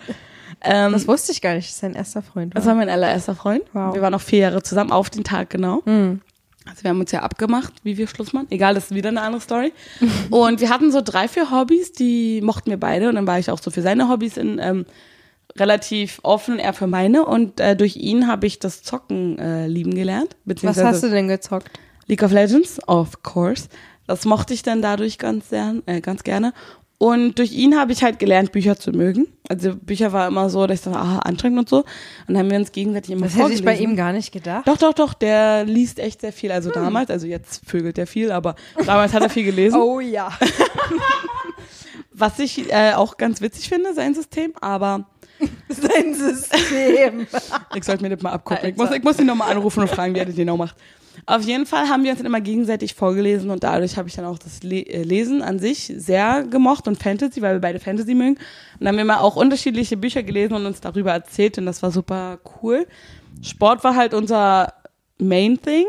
Ähm,
Das wusste ich gar nicht, dass sein erster Freund war.
das war mein allererster Freund.
Wow.
Wir waren noch vier Jahre zusammen, auf den Tag genau.
Hm.
Also wir haben uns ja abgemacht, wie wir Schluss machen. Egal, das ist wieder eine andere Story. <laughs> Und wir hatten so drei, vier Hobbys, die mochten wir beide. Und dann war ich auch so für seine Hobbys in, ähm, relativ offen er für meine. Und äh, durch ihn habe ich das Zocken äh, lieben gelernt.
Was hast du denn gezockt?
League of Legends, of course. Das mochte ich dann dadurch ganz, sehr, äh, ganz gerne. Und durch ihn habe ich halt gelernt, Bücher zu mögen. Also Bücher war immer so, dass ich dachte, ah, anstrengend und so. Und dann haben wir uns gegenseitig immer
Das hätte ich bei
vorgelesen.
ihm gar nicht gedacht.
Doch, doch, doch, der liest echt sehr viel.
Hm.
Also damals, also jetzt vögelt er viel, aber damals hat er viel gelesen. <laughs>
Oh ja. <laughs>
Was ich äh, auch ganz witzig finde, sein System, aber <laughs>
Sein System.
ich sollte mir das mal abgucken. Ich muss, ich muss ihn nochmal anrufen und fragen, wie er das genau macht. Auf jeden Fall haben wir uns dann immer gegenseitig vorgelesen und dadurch habe ich dann auch das Le äh, Lesen an sich sehr gemocht und Fantasy, weil wir beide Fantasy mögen. Und dann haben wir mal auch unterschiedliche Bücher gelesen und uns darüber erzählt und das war super cool. Sport war halt unser Main Thing.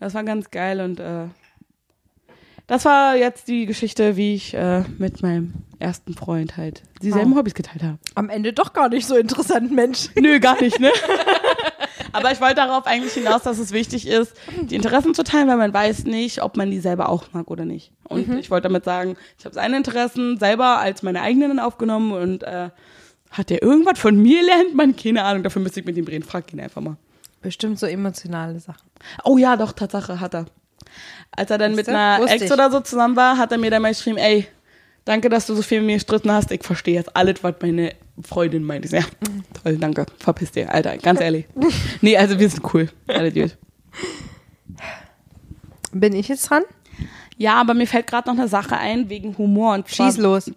Das war ganz geil und äh, das war jetzt die Geschichte, wie ich äh, mit meinem ersten Freund halt dieselben
Wow.
Hobbys geteilt habe.
Am Ende doch gar nicht so interessant, Mensch.
Nö, gar nicht, ne? <laughs> Aber ich wollte darauf eigentlich hinaus, dass es wichtig ist, die Interessen zu teilen, weil man weiß nicht, ob man die selber auch mag oder nicht. Und ich wollte damit sagen, ich habe seine Interessen selber als meine eigenen aufgenommen und äh, hat der irgendwas von mir lernt? Man, keine Ahnung, dafür müsste ich mit ihm reden. Frag ihn einfach mal.
Bestimmt so emotionale Sachen.
Oh ja, doch, Tatsache, hat er. Als er dann mit
Siehste?
einer
Wusste
Ex
ich.
oder so zusammen war, hat er mir dann mal geschrieben, ey, danke, dass du so viel mit mir gestritten hast. Ich verstehe jetzt alles, was meine Freundin meint. Ich Ja, toll, danke. Verpiss dir, Alter, ganz ehrlich. nee, also wir sind cool. Alle gut.
Bin ich jetzt dran?
Ja, aber mir fällt gerade noch eine Sache ein, wegen Humor. Und zwar,
Schieß los.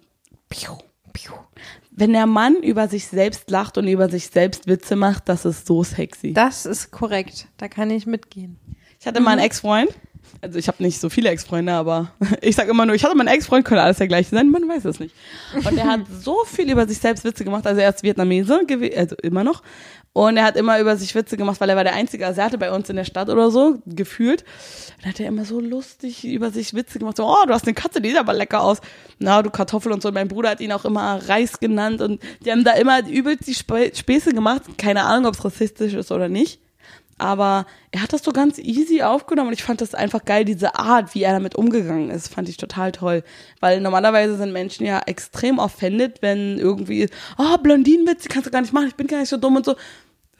Piu, piu. Wenn der Mann über sich selbst lacht und über sich selbst Witze macht, das ist so sexy.
Das ist korrekt. Da kann ich mitgehen.
Ich hatte mal einen Ex-Freund. Also ich habe nicht so viele Ex-Freunde, aber <laughs> ich sag immer nur, ich hatte mal einen Ex-Freund, könnte alles der gleiche sein, man weiß es nicht. Und er hat so viel über sich selbst Witze gemacht, also er ist Vietnamese, also immer noch. Und er hat immer über sich Witze gemacht, weil er war der einzige Asiate bei uns in der Stadt oder so, gefühlt. Dann hat er immer so lustig über sich Witze gemacht, so, oh, du hast eine Katze, die sieht aber lecker aus. Na, du Kartoffel und so. Und mein Bruder hat ihn auch immer Reis genannt und die haben da immer übelst die Sp Späße gemacht. Keine Ahnung, ob es rassistisch ist oder nicht. Aber er hat das so ganz easy aufgenommen und ich fand das einfach geil, diese Art, wie er damit umgegangen ist, fand ich total toll. Weil normalerweise sind Menschen ja extrem offended, wenn irgendwie, oh, Blondinenwitz, die kannst du gar nicht machen, ich bin gar nicht so dumm und so.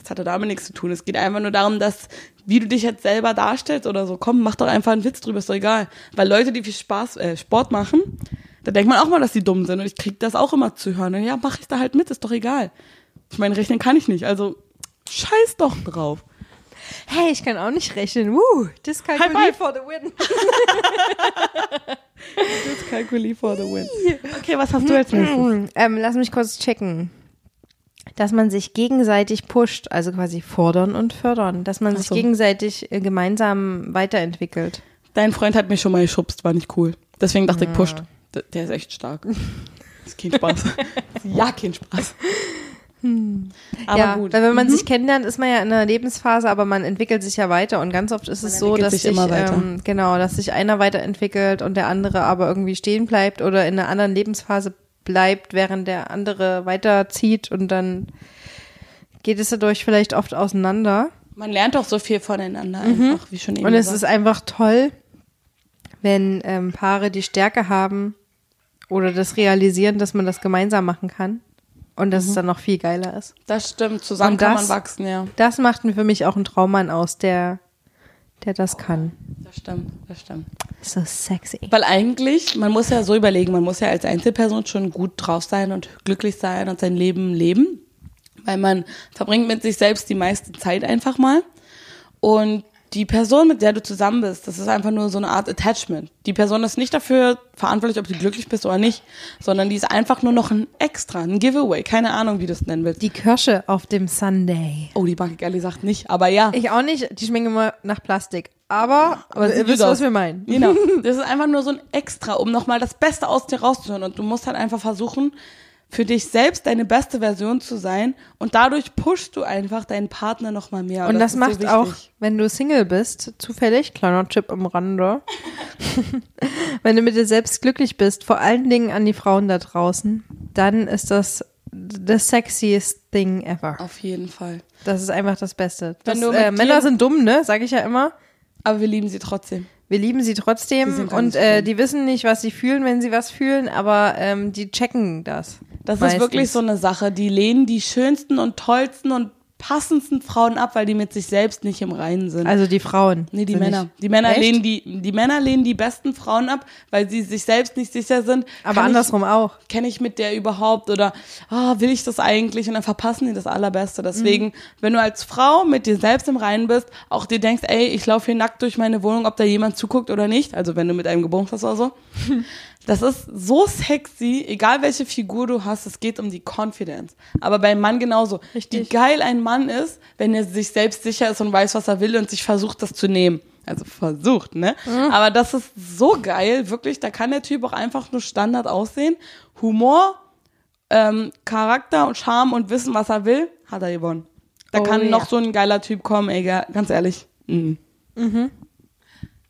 Das hat damit nichts zu tun. Es geht einfach nur darum, dass, wie du dich jetzt selber darstellst oder so, komm, mach doch einfach einen Witz drüber, ist doch egal. Weil Leute, die viel Spaß, äh, Sport machen, da denkt man auch mal, dass die dumm sind und ich krieg das auch immer zu hören. Und ja, mach ich da halt mit, ist doch egal. Ich meine, rechnen kann ich nicht, also scheiß doch drauf.
Hey, ich kann auch nicht rechnen. Woo, Dyskalkulie for the win. <laughs>
Dyskalkulie for the win. Okay, was hast du nächstes? <clears throat>
ähm, lass mich kurz checken. Dass man sich gegenseitig pusht, also quasi fordern und fördern. Dass man
Ach
sich
so.
gegenseitig äh, gemeinsam weiterentwickelt.
Dein Freund hat mich schon mal geschubst, war nicht cool. Deswegen dachte ich, pusht. D- Der ist echt stark. <laughs> ist kein Spaß. ja, kein Spaß. Aber
ja,
gut.
weil wenn man
Mhm.
sich kennenlernt, ist man ja in einer Lebensphase, aber man entwickelt sich ja weiter und ganz oft ist
Man
es so, dass
sich
sich, ähm, genau, dass sich einer weiterentwickelt und der andere aber irgendwie stehen bleibt oder in einer anderen Lebensphase bleibt, während der andere weiterzieht und dann geht es dadurch vielleicht oft auseinander.
Man lernt doch so viel voneinander einfach, wie schon eben
Und es
gesagt.
ist einfach toll, wenn ähm, Paare die Stärke haben oder das realisieren, dass man das gemeinsam machen kann und dass es dann noch viel geiler ist.
Das stimmt, zusammen
Und
kann
das-
man wachsen, ja.
Das macht für mich auch einen Traummann aus, der, der das kann.
Das stimmt, das stimmt.
So sexy.
Weil eigentlich, man muss ja so überlegen, man muss ja als Einzelperson schon gut drauf sein und glücklich sein und sein Leben leben. Weil man verbringt mit sich selbst die meiste Zeit einfach mal. Und die Person, mit der du zusammen bist, das ist einfach nur so eine Art Attachment. Die Person ist nicht dafür verantwortlich, ob du glücklich bist oder nicht, sondern die ist einfach nur noch ein Extra, ein Giveaway. Keine Ahnung, wie du es nennen willst.
Die Kirsche auf dem Sunday.
oh, die mag ich ehrlich gesagt nicht, aber ja.
Ich auch nicht, die schmecken immer nach Plastik. Aber, aber ihr wisst, was wir meinen.
Genau. <laughs> Das ist einfach nur so ein Extra, um nochmal das Beste aus dir rauszuhören. Und du musst halt einfach versuchen, für dich selbst deine beste Version zu sein. Und dadurch pushst du einfach deinen Partner nochmal mehr.
Und das,
ist
macht
so
auch, wenn du Single bist, zufällig, kleiner Tipp am Rande, <laughs> wenn du mit dir selbst glücklich bist, vor allen Dingen an die Frauen da draußen, dann ist das the sexiest thing ever.
Auf jeden Fall.
Das ist einfach das Beste. Das, äh, Männer sind dumm, ne? Sag ich ja immer.
Aber wir lieben sie trotzdem.
Wir lieben sie trotzdem und äh, die wissen nicht, was sie fühlen, wenn sie was fühlen, aber ähm, die checken das.
Das
meistens.
ist wirklich so eine Sache. Die lehnen die schönsten und tollsten und passendsten Frauen ab, weil die mit sich selbst nicht im Reinen sind.
Also die Frauen.
Nee, die Männer. Die Männer
Echt?
lehnen die, die Männer lehnen die besten Frauen ab, weil sie sich selbst nicht sicher sind.
Aber
Kann
andersrum auch.
Ich, kenne ich mit der überhaupt oder ah, will ich das eigentlich? Und dann verpassen die das Allerbeste. Deswegen,
Mhm.
wenn du als Frau mit dir selbst im Reinen bist, auch dir denkst, ey, ich laufe hier nackt durch meine Wohnung, ob da jemand zuguckt oder nicht. Also wenn du mit einem Gebumst hast oder so. <laughs> Das ist so sexy, egal welche Figur du hast, es geht um die Confidence. Aber beim Mann genauso.
Richtig.
Wie geil ein Mann ist, wenn er sich selbst sicher ist und weiß, was er will und sich versucht, das zu nehmen. Also versucht, ne? Aber das ist so geil, wirklich. Da kann der Typ auch einfach nur Standard aussehen. Humor, ähm, Charakter und Charme und Wissen, was er will, hat er gewonnen. Da
Oh,
kann
ja.
noch so ein geiler Typ kommen, ey, ga- ganz ehrlich. Mhm. Mhm.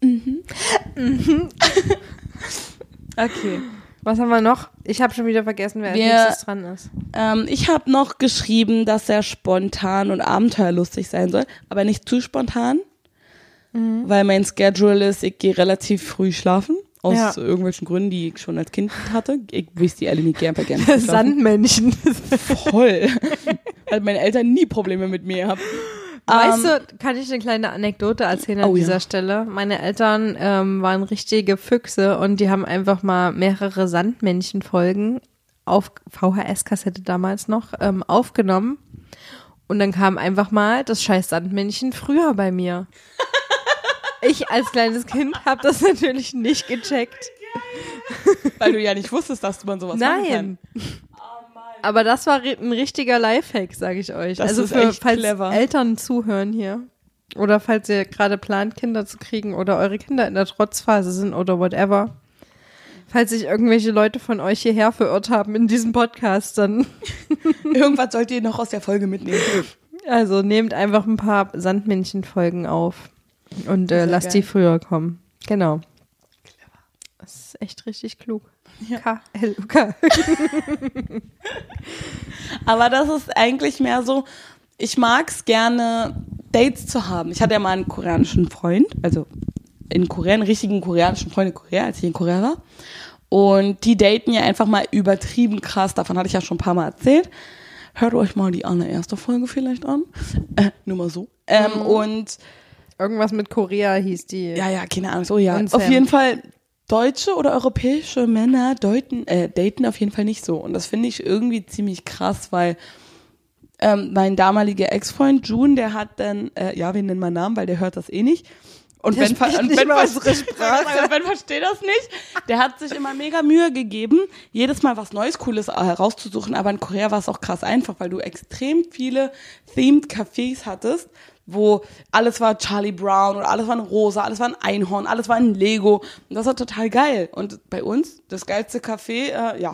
<laughs> <laughs> okay.
Was haben wir noch? Ich habe schon wieder vergessen, wer als
Wir-
nächstes dran ist.
Ähm, ich habe noch geschrieben, dass er spontan und abenteuerlustig sein soll, aber nicht zu spontan,
Mhm.
weil mein Schedule ist, ich gehe relativ früh schlafen. Aus
Ja.
irgendwelchen Gründen, die ich schon als Kind hatte. Ich weiß die alle nicht gern vergessen. <laughs>
Sandmännchen.
Voll. Weil meine Eltern nie Probleme mit mir haben.
Weißt du, kann ich eine kleine Anekdote erzählen an
Ähm, Oh, ja.
dieser Stelle? Meine Eltern ähm, waren richtige Füchse und die haben einfach mal mehrere Sandmännchen-Folgen auf VHS-Kassette damals noch ähm, aufgenommen. Und dann kam einfach mal das scheiß Sandmännchen früher bei mir. <laughs> Ich als kleines Kind habe das natürlich nicht gecheckt.
Weil du ja nicht wusstest, dass man sowas machen kann.
Nein. Aber das war ein richtiger Lifehack, sage ich euch.
Das
also
ist
für,
echt
falls
clever.
Eltern zuhören hier oder falls ihr gerade plant, Kinder zu kriegen oder eure Kinder in der Trotzphase sind oder whatever. Falls sich irgendwelche Leute von euch hierher verirrt haben in diesem Podcast, dann <laughs>
Irgendwas sollt ihr noch aus der Folge mitnehmen.
also nehmt einfach ein paar Sandmännchen-Folgen auf und äh, lasst
geil.
die früher kommen. Genau. Das ist echt richtig klug.
Ja.
K-L-U-K. <laughs>
Aber das ist eigentlich mehr so, ich mag's gerne, Dates zu haben. Ich hatte ja mal einen koreanischen Freund, also in Korea, einen richtigen koreanischen Freund in Korea, als ich in Korea war. Und die daten ja einfach mal übertrieben krass. Davon hatte ich ja schon ein paar Mal erzählt. Hört euch mal die allererste Folge vielleicht an. Äh, nur mal so. Ähm,
Mhm.
Und
Irgendwas mit Korea hieß die.
ja, ja, keine Ahnung. So, ja. Auf jeden Fall deutsche oder europäische Männer deuten, äh, daten auf jeden Fall nicht so. Und das finde ich irgendwie ziemlich krass, weil ähm, mein damaliger Ex-Freund June, der hat dann, äh, ja, wir nennen mal Namen, weil der hört das eh nicht. Und
Der
Ben,
spricht
und
nicht
ver-
unsere <laughs> Sprache.
versteht das nicht. Der hat sich immer mega Mühe gegeben, jedes Mal was Neues, Cooles äh, herauszusuchen. Aber in Korea war es auch krass einfach, weil du extrem viele themed Cafés hattest, wo alles war Charlie Brown oder alles war ein Rosa, alles war ein Einhorn, alles war ein Lego. Und das war total geil. Und bei uns, das geilste Café, äh, ja,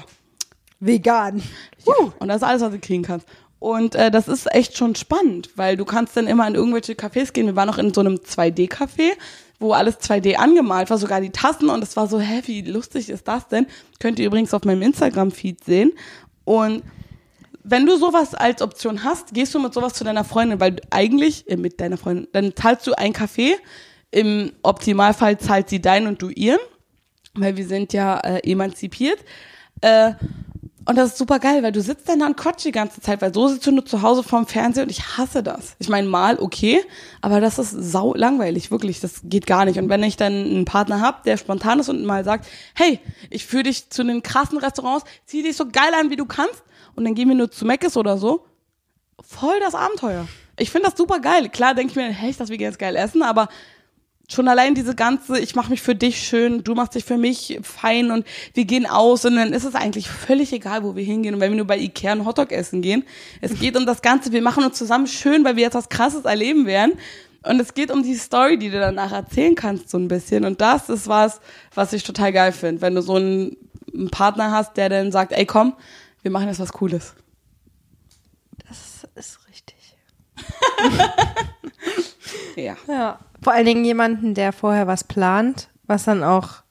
Vegan.
ja. Und das ist alles, was du kriegen kannst. Und äh, das ist echt schon spannend, weil du kannst dann immer in irgendwelche Cafés gehen. Wir waren noch in so einem 2D-Café, wo alles 2D angemalt war, sogar die Tassen. Und es war so, hä, wie lustig ist das denn? Könnt ihr übrigens auf meinem Instagram-Feed sehen. Und wenn du sowas als Option hast, gehst du mit sowas zu deiner Freundin, weil du eigentlich, äh, mit deiner Freundin, dann zahlst du ein Café Im Optimalfall zahlt sie deinen und du ihren, weil wir sind ja äh, emanzipiert. Äh, und das ist super geil, weil du sitzt dann da und quatsch die ganze Zeit, weil so sitzt du nur zu Hause vorm Fernseher und ich hasse das. Ich meine, mal okay, aber das ist sau langweilig, wirklich, das geht gar nicht. Und wenn ich dann einen Partner hab, der spontan ist und mal sagt, hey, ich führe dich zu den krassen Restaurants, zieh dich so geil an, wie du kannst und dann gehen wir nur zu Meckes oder so, voll das Abenteuer. Ich finde das super geil. Klar denke ich mir, hey, ich das wir jetzt geil essen, aber schon allein diese ganze, ich mache mich für dich schön, du machst dich für mich fein und wir gehen aus und dann ist es eigentlich völlig egal, wo wir hingehen und wenn wir nur bei Ikea einen Hotdog essen gehen. Es geht um das Ganze, wir machen uns zusammen schön, weil wir jetzt was Krasses erleben werden. Und es geht um die Story, die du danach erzählen kannst, so ein bisschen. Und das ist was, was ich total geil finde, wenn du so einen, einen Partner hast, der dann sagt, ey komm, wir machen jetzt was Cooles.
Das ist richtig. <laughs>
Ja.
Ja. Vor allen Dingen jemanden, der vorher was plant, was dann auch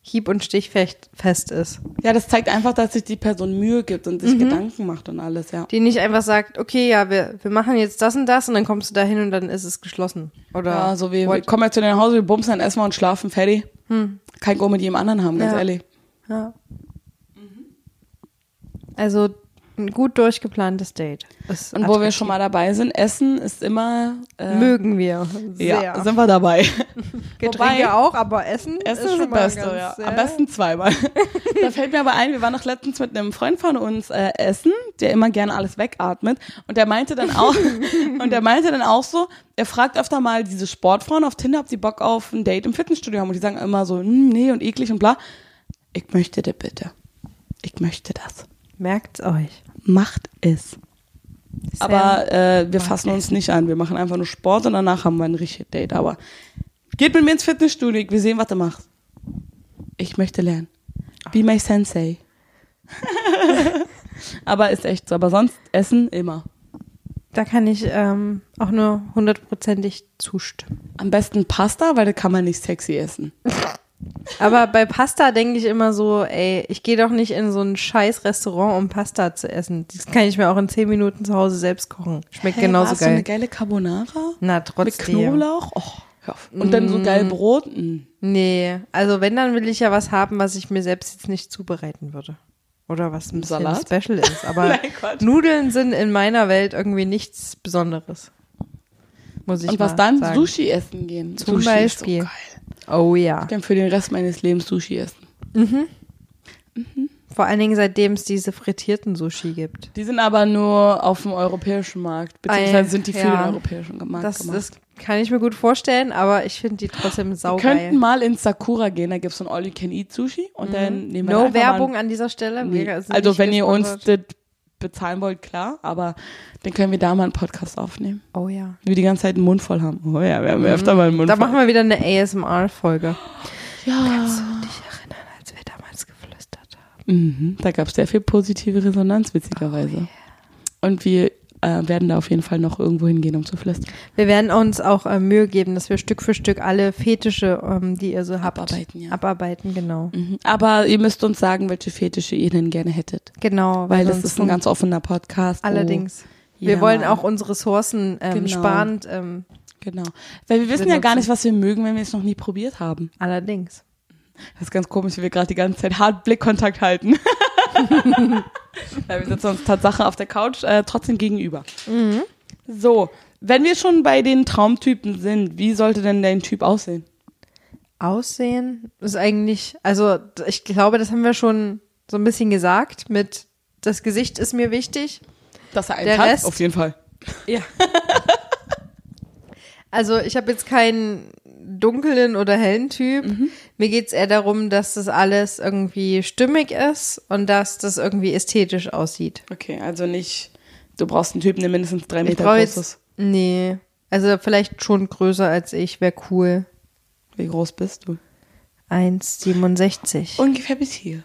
hieb- und stichfest ist.
Ja, das zeigt einfach, dass sich die Person Mühe gibt und sich Gedanken macht und alles, ja.
Die nicht einfach sagt, okay, ja, wir, wir machen jetzt das und das und dann kommst du dahin und dann ist es geschlossen. Oder
Ja, so wie, wir kommen jetzt zu dir nach Hause, wir bumsen, dann essen wir und schlafen, fertig. Kein Go mit jedem anderen haben, ganz
Ja.
ehrlich.
Ja. Also ein gut durchgeplantes Date. Ist
Und wo wir schon mal dabei sind, Essen ist immer, äh,
mögen wir sehr.
ja, sind wir dabei. <laughs>
Getränke
Wobei-
auch, aber Essen,
Essen
ist
ist das Beste, ja. Am besten zweimal. <laughs> da fällt mir aber ein, wir waren noch letztens mit einem Freund von uns äh, essen, der immer gerne alles wegatmet. Und der meinte dann auch, <laughs> und der meinte dann auch so, er fragt öfter mal diese Sportfrauen auf Tinder, ob sie Bock auf ein Date im Fitnessstudio haben. Und die sagen immer so, hm, nee und eklig und bla. Ich möchte das bitte. Ich möchte das.
Merkt's euch.
Macht es.
Sehr
Aber äh, wir fassen uns nicht an. Wir machen einfach nur Sport und danach haben wir ein richtiges Date. Aber geht mit mir ins Fitnessstudio. Wir sehen, was du machst. Ich möchte lernen. Be my sensei. <laughs> Aber ist echt so. Aber sonst essen immer.
Da kann ich ähm, auch nur hundertprozentig zustimmen.
Am besten Pasta, weil da kann man nicht sexy essen. <laughs>
Aber bei Pasta denke ich immer so, ey, ich gehe doch nicht in so ein scheiß Restaurant, um Pasta zu essen. Das kann ich mir auch in zehn Minuten zu Hause selbst kochen. Schmeckt
Hey,
genauso
warst du eine
geil.
geile Carbonara?
Na,
Mit
trotzdem.
Knoblauch? Oh, hör auf. Und dann so geil Brot? Mm.
Nee, also wenn, dann will ich ja was haben, was ich mir selbst jetzt nicht zubereiten würde. Oder was ein bisschen
Salat?
special ist. <laughs> Aber. Nudeln sind in meiner Welt irgendwie nichts Besonderes. Muss ich
Und was
mal
dann?
sagen.
Sushi essen gehen.
Zum
Sushi
Beispiel.
Ist so geil.
Oh ja.
Ich kann für den Rest meines Lebens Sushi essen.
Vor allen Dingen, seitdem es diese frittierten Sushi gibt.
Die sind aber nur auf dem europäischen Markt, beziehungsweise
Ei,
sind die für
ja.
den europäischen Markt
Das,
gemacht.
das kann ich mir gut vorstellen, aber ich finde die trotzdem
wir
saugeil.
könnten mal in Sakura gehen, da gibt's so ein All-You-Can-Eat-Sushi und dann nehmen wir
No Werbung
Mal
an dieser Stelle.
nee.
Wir
Also wenn ihr uns das bezahlen wollt, klar, aber dann können wir da mal einen Podcast aufnehmen.
Oh ja.
Wir die ganze Zeit einen Mund voll haben. Oh ja, wir haben öfter mal einen Mund
Da
voll.
machen wir wieder eine ASMR-Folge.
ja.
Kannst du dich erinnern, als wir damals geflüstert haben?
Mhm. Da gab's sehr viel positive Resonanz, witzigerweise. Und wir äh, werden da auf jeden Fall noch irgendwo hingehen, um zu flüstern.
Wir werden uns auch äh, Mühe geben, dass wir Stück für Stück alle Fetische, ähm, die ihr so habt,
Abarbeiten, ja.
abarbeiten, genau.
Mhm. Aber ihr müsst uns sagen, welche Fetische ihr denn gerne hättet.
Genau,
Weil das ist ein ganz offener Podcast.
allerdings. Wir
jeder
wollen auch unsere Ressourcen ähm,
Genau.
sparend, ähm,
Genau. Weil wir wissen ja gar
benutzen.
nicht, was wir mögen, wenn wir es noch nie probiert haben.
allerdings.
Das ist ganz komisch, wie wir gerade die ganze Zeit hart Blickkontakt halten. <laughs> <laughs> Weil wir sitzen uns Tatsache auf der Couch äh, trotzdem gegenüber. So, wenn wir schon bei den Traumtypen sind, wie sollte denn dein Typ aussehen?
Aussehen ist eigentlich, also ich glaube, das haben wir schon so ein bisschen gesagt mit das Gesicht ist mir wichtig.
Dass er einen
Der
hat,
Rest-
auf jeden Fall.
Ja. <laughs> also ich habe jetzt keinen dunklen oder hellen Typ. Mir geht's eher darum, dass das alles irgendwie stimmig ist und dass das irgendwie ästhetisch aussieht.
Okay, also nicht, du brauchst einen Typen, der mindestens drei Meter groß ist.
nee, also vielleicht schon größer als ich, wäre cool.
Wie groß bist du?
1,67.
Ungefähr bis hier.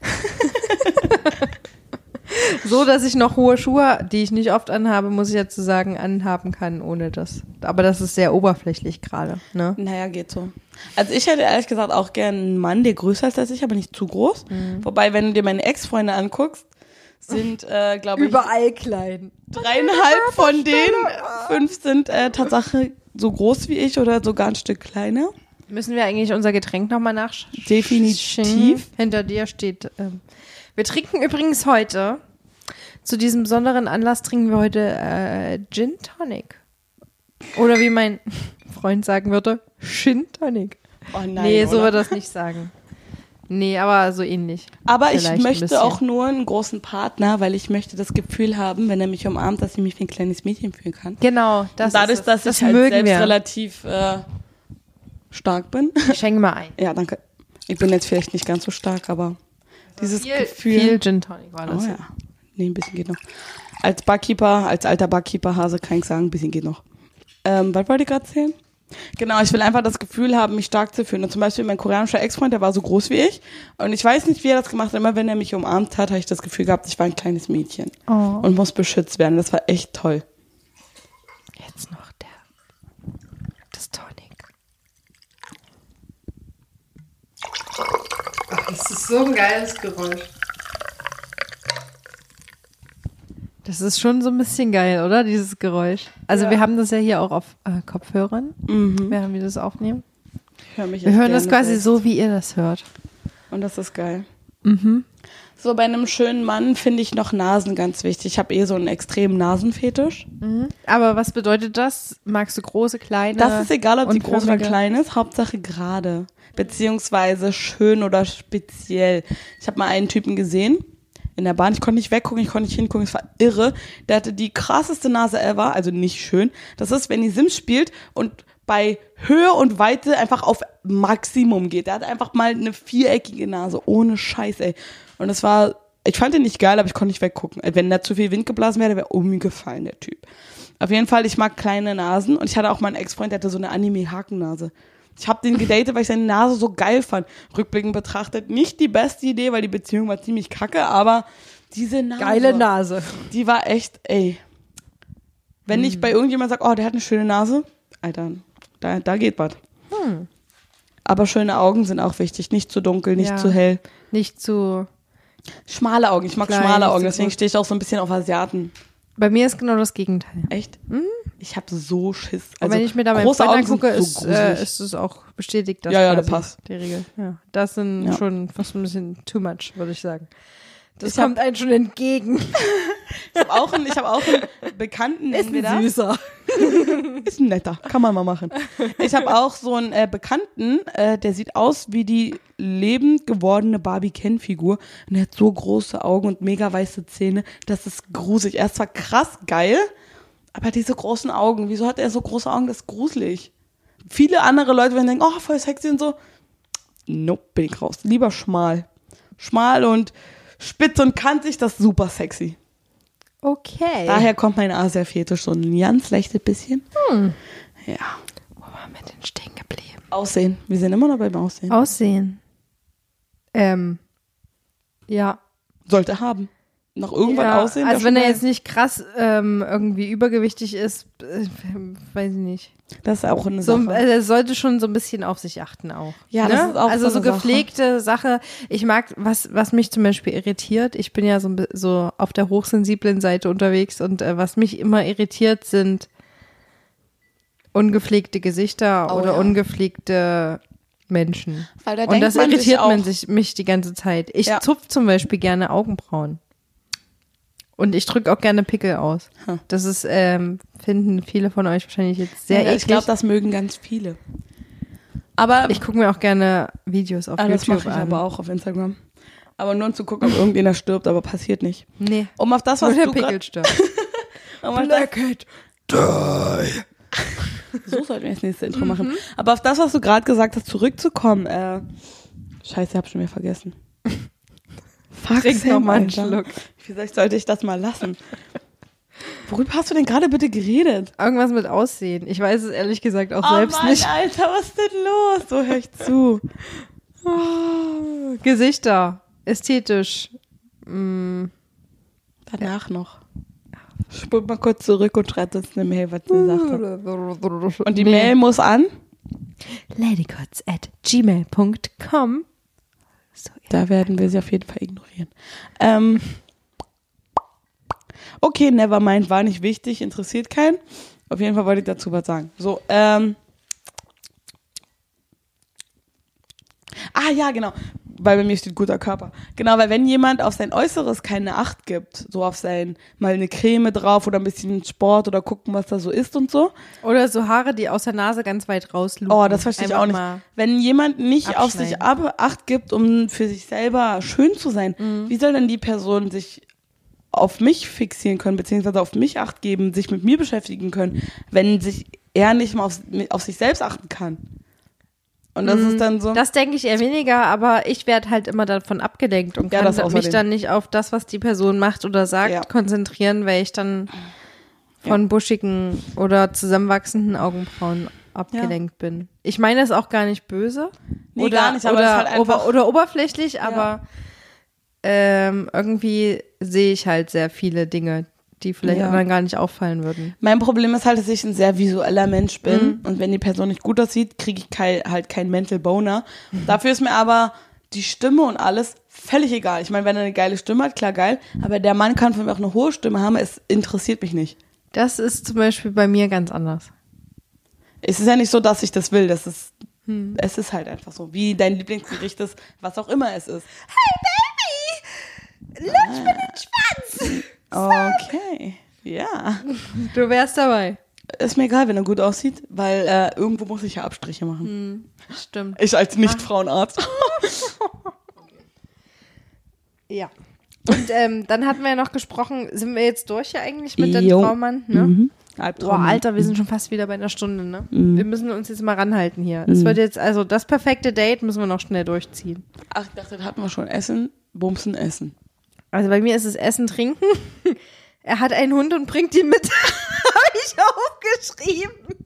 <laughs>
So, dass ich noch hohe Schuhe, die ich nicht oft anhabe, muss ich dazu sagen, anhaben kann ohne das. Aber das ist sehr oberflächlich gerade, ne?
Naja, geht so. Also ich hätte ehrlich gesagt auch gern einen Mann, der größer ist als ich, aber nicht zu groß. Wobei, wenn du dir meine Ex-Freunde anguckst, sind, äh, glaube ich,
Überall klein.
dreieinhalb von denen, fünf sind äh, Tatsache so groß wie ich oder sogar ein Stück kleiner.
Müssen wir eigentlich unser Getränk nochmal nachschauen?
Definitiv.
Hinter dir steht. Ähm, wir trinken übrigens heute, zu diesem besonderen Anlass trinken wir heute äh, Gin Tonic. Oder wie mein <laughs> Freund sagen würde, Gin Tonic.
Oh nein,
nee, so wird das nicht sagen. Nee, aber so ähnlich.
Aber ich
Vielleicht bisschen.
möchte auch nur einen großen Partner, weil ich möchte das Gefühl haben, wenn er mich umarmt, dass ich mich wie ein kleines Mädchen fühlen kann.
Genau, das
Und dadurch,
ist es.
dass
das
ich halt
mögen
selbst
wir.
relativ äh, stark bin.
Ich schenke mal ein.
ja, danke. Ich bin jetzt vielleicht nicht ganz so stark, aber dieses
Viel,
Gefühl.
viel Gin Tonic war das.
oh ja. Nee, ein bisschen geht noch. Als Barkeeper, als alter Barkeeper-Hase kann ich sagen, ein bisschen geht noch. Ähm, was wollte ich gerade erzählen? Genau, ich will einfach das Gefühl haben, mich stark zu fühlen. Und zum Beispiel mein koreanischer Ex-Freund, der war so groß wie ich. Und ich weiß nicht, wie er das gemacht hat. Immer wenn er mich umarmt hat, habe ich das Gefühl gehabt, ich war ein kleines Mädchen.
Oh.
Und muss beschützt werden. Das war echt toll.
Jetzt noch der. Das Tonic. Das ist so ein geiles Geräusch. Das ist schon so ein bisschen geil, oder? Dieses Geräusch. Also
Ja.
wir haben das ja hier auch auf äh, Kopfhörern,
Mhm.
während wir das aufnehmen.
Mich
Wir hören das quasi
selbst.
so, wie ihr das hört.
Und das ist geil.
Mhm.
So, bei einem schönen Mann finde ich noch Nasen ganz wichtig. Ich habe eh so einen extremen Nasenfetisch.
Aber was bedeutet das? Magst du große, kleine?
Das ist egal, ob die groß oder klein ist. Hauptsache gerade. Beziehungsweise schön oder speziell. Ich habe mal einen Typen gesehen in der Bahn. Ich konnte nicht weggucken, ich konnte nicht hingucken. Es war irre. Der hatte die krasseste Nase ever. Also nicht schön. Das ist, wenn die Sims spielt und bei Höhe und Weite einfach auf Maximum geht. Der hat einfach mal eine viereckige Nase. Ohne Scheiß, ey. Und es war, ich fand den nicht geil, aber ich konnte nicht weggucken. Wenn da zu viel Wind geblasen wäre, wäre umgefallen, der Typ. Auf jeden Fall, ich mag kleine Nasen und ich hatte auch mal einen Ex-Freund, der hatte so eine Anime-Hakennase. Ich habe den gedatet, weil ich seine Nase so geil fand. Rückblickend betrachtet nicht die beste Idee, weil die Beziehung war ziemlich kacke, aber diese Nase,
Geile Nase.
die war echt, ey. Wenn ich bei irgendjemand sage, oh, der hat eine schöne Nase, Alter, da, da geht was.
Hm.
Aber schöne Augen sind auch wichtig. Nicht zu dunkel, nicht
Ja.
zu hell.
Nicht zu.
Schmale Augen, ich mag
Klein,
schmale Augen, deswegen stehe ich auch so ein bisschen auf Asiaten.
Bei mir ist genau das Gegenteil.
Echt? Ich habe so Schiss.
Und
Also,
wenn ich mir da meinen Freund angucke,
so
ist, äh, ist es auch bestätigt, dass
Ja, ja, das passt.
die Regel. Ja, das sind
Ja.
schon fast ein bisschen too much, würde ich sagen. Das
Ich hab-
kommt einem schon entgegen.
Ich habe auch einen, ich hab auch einen Bekannten, <laughs> wir das.
süßer. <laughs>
Ist ein netter, kann man mal machen. Ich habe auch so einen äh, Bekannten, äh, der sieht aus wie die lebend gewordene Barbie-Ken-Figur. Und er hat so große Augen und mega weiße Zähne. Das ist gruselig. Er ist zwar krass geil, aber diese großen Augen, wieso hat er so große Augen? Das ist gruselig. Viele andere Leute werden denken, oh, voll sexy und so. Nope, bin ich raus. Lieber schmal. Schmal und spitz und kantig, das ist super sexy.
Okay.
Daher kommt mein Asia-Fetisch so ein ganz leichtes bisschen. Ja.
Wo waren wir denn stehen geblieben?
Aussehen. Wir sind immer noch beim Aussehen.
Aussehen. Ähm. Ja.
Sollte haben. Nach irgendwann
ja.
aussehen.
Also wenn er jetzt nicht krass ähm, irgendwie übergewichtig ist, äh, weiß ich nicht.
Das ist auch eine
So,
Sache.
also er sollte schon so ein bisschen auf sich achten auch.
Ja,
ne?
das ist auch
Also
so
so
eine Sache.
gepflegte Sache. Ich mag, was, was mich zum Beispiel irritiert, ich bin ja so, so auf der hochsensiblen Seite unterwegs und äh, was mich immer irritiert sind ungepflegte Gesichter
Oh,
oder
ja.
ungepflegte Menschen. Und das irritiert man sich, mich die ganze Zeit. Ich
Ja.
zupf zum Beispiel gerne Augenbrauen. Und ich drücke auch gerne Pickel aus.
Hm.
Das ist, ähm, finden viele von euch wahrscheinlich jetzt sehr
ja,
eklig.
ich glaube, das mögen ganz viele. Aber
Ich gucke mir auch gerne Videos auf
ah, das
YouTube
mache ich
an.
aber auch auf Instagram. Aber nur um zu gucken, ob irgendjemand stirbt, aber passiert nicht.
Nee.
Um auf das,
Nur
was
der
du grad-
Pickel stirbt. <laughs>
um auf das, so sollten wir das nächste Intro <laughs> machen.
Mhm.
Aber auf das, was du gerade gesagt hast, zurückzukommen. Äh, Scheiße, hab schon wieder vergessen. Fuck,
Trink
Sam,
noch mal einen. Schluck.
Vielleicht sollte ich das mal lassen. Worüber hast du denn gerade bitte geredet?
Irgendwas mit Aussehen. Ich weiß es ehrlich gesagt auch
oh
selbst
Mann,
nicht.
Alter, was ist denn los? So hör ich zu. <laughs>
Gesichter. Ästhetisch. Mm,
Danach noch. Spult mal kurz zurück und schreibt uns eine Mail, was sie gesagt hat. <laughs> Und die
Nee.
Mail muss an?
ladycots at gmail.com. So.
Da werden wir sie auf jeden Fall ignorieren. Ähm, okay, Nevermind war nicht wichtig, interessiert keinen. Auf jeden Fall wollte ich dazu was sagen. So, ähm. Ah ja, genau. Weil bei mir steht guter Körper. Genau, weil wenn jemand auf sein Äußeres keine Acht gibt, so auf sein, mal eine Creme drauf oder ein bisschen Sport oder gucken, was da so ist und so.
Oder so Haare, die aus der Nase ganz weit rauslugen.
Oh, das verstehe ich auch nicht. Wenn jemand nicht auf sich ab, Acht gibt, um für sich selber schön zu sein,
Mhm.
wie soll denn die Person sich auf mich fixieren können, beziehungsweise auf mich Acht geben, sich mit mir beschäftigen können, wenn sich er nicht mal auf, auf sich selbst achten kann? Und das ist dann so.
Das denke ich eher weniger, aber ich werde halt immer davon abgelenkt und
Ja,
kann
das
mich dann nicht auf das, was die Person macht oder sagt,
Ja.
konzentrieren, weil ich dann von buschigen oder zusammenwachsenden Augenbrauen abgelenkt bin. Ich meine es auch gar nicht böse.
Nee,
oder,
gar nicht, aber
oder,
halt einfach-
oder oberflächlich, aber ähm, irgendwie sehe ich halt sehr viele Dinge, die vielleicht
Ja.
anderen gar nicht auffallen würden.
Mein Problem ist halt, dass ich ein sehr visueller Mensch bin
Mhm.
und wenn die Person nicht gut aussieht, kriege ich kein, halt kein Mental Boner. Dafür ist mir aber die Stimme und alles völlig egal. Ich meine, wenn er eine geile Stimme hat, klar geil, aber der Mann kann von mir auch eine hohe Stimme haben, es interessiert mich nicht.
Das ist zum Beispiel bei mir ganz anders.
Es ist ja nicht so, dass ich das will, das ist,
Hm.
es ist halt einfach so, wie dein Lieblingsgericht ist, was auch immer es ist.
Lutsch mir den Schwanz!
Okay, ja.
Du wärst dabei.
Ist mir egal, wenn er gut aussieht, weil äh, irgendwo muss ich ja Abstriche machen.
Hm. Stimmt.
Ich als Nicht-Frauenarzt. <laughs>
Ja. Und ähm, dann hatten wir ja noch gesprochen, sind wir jetzt durch ja eigentlich mit dem
Jo.
Traummann? Ne?
Mhm. Albtraum.
Alter, wir sind schon fast wieder bei einer Stunde, ne?
Mhm.
Wir müssen uns jetzt mal ranhalten hier. Es wird jetzt, also das perfekte Date müssen wir noch schnell durchziehen.
Ach, ich dachte, das hatten wir schon. Essen, Bumsen, Essen.
Also bei mir ist es Essen, Trinken. <laughs> Er hat einen Hund und bringt ihn mit. <laughs> Habe ich aufgeschrieben.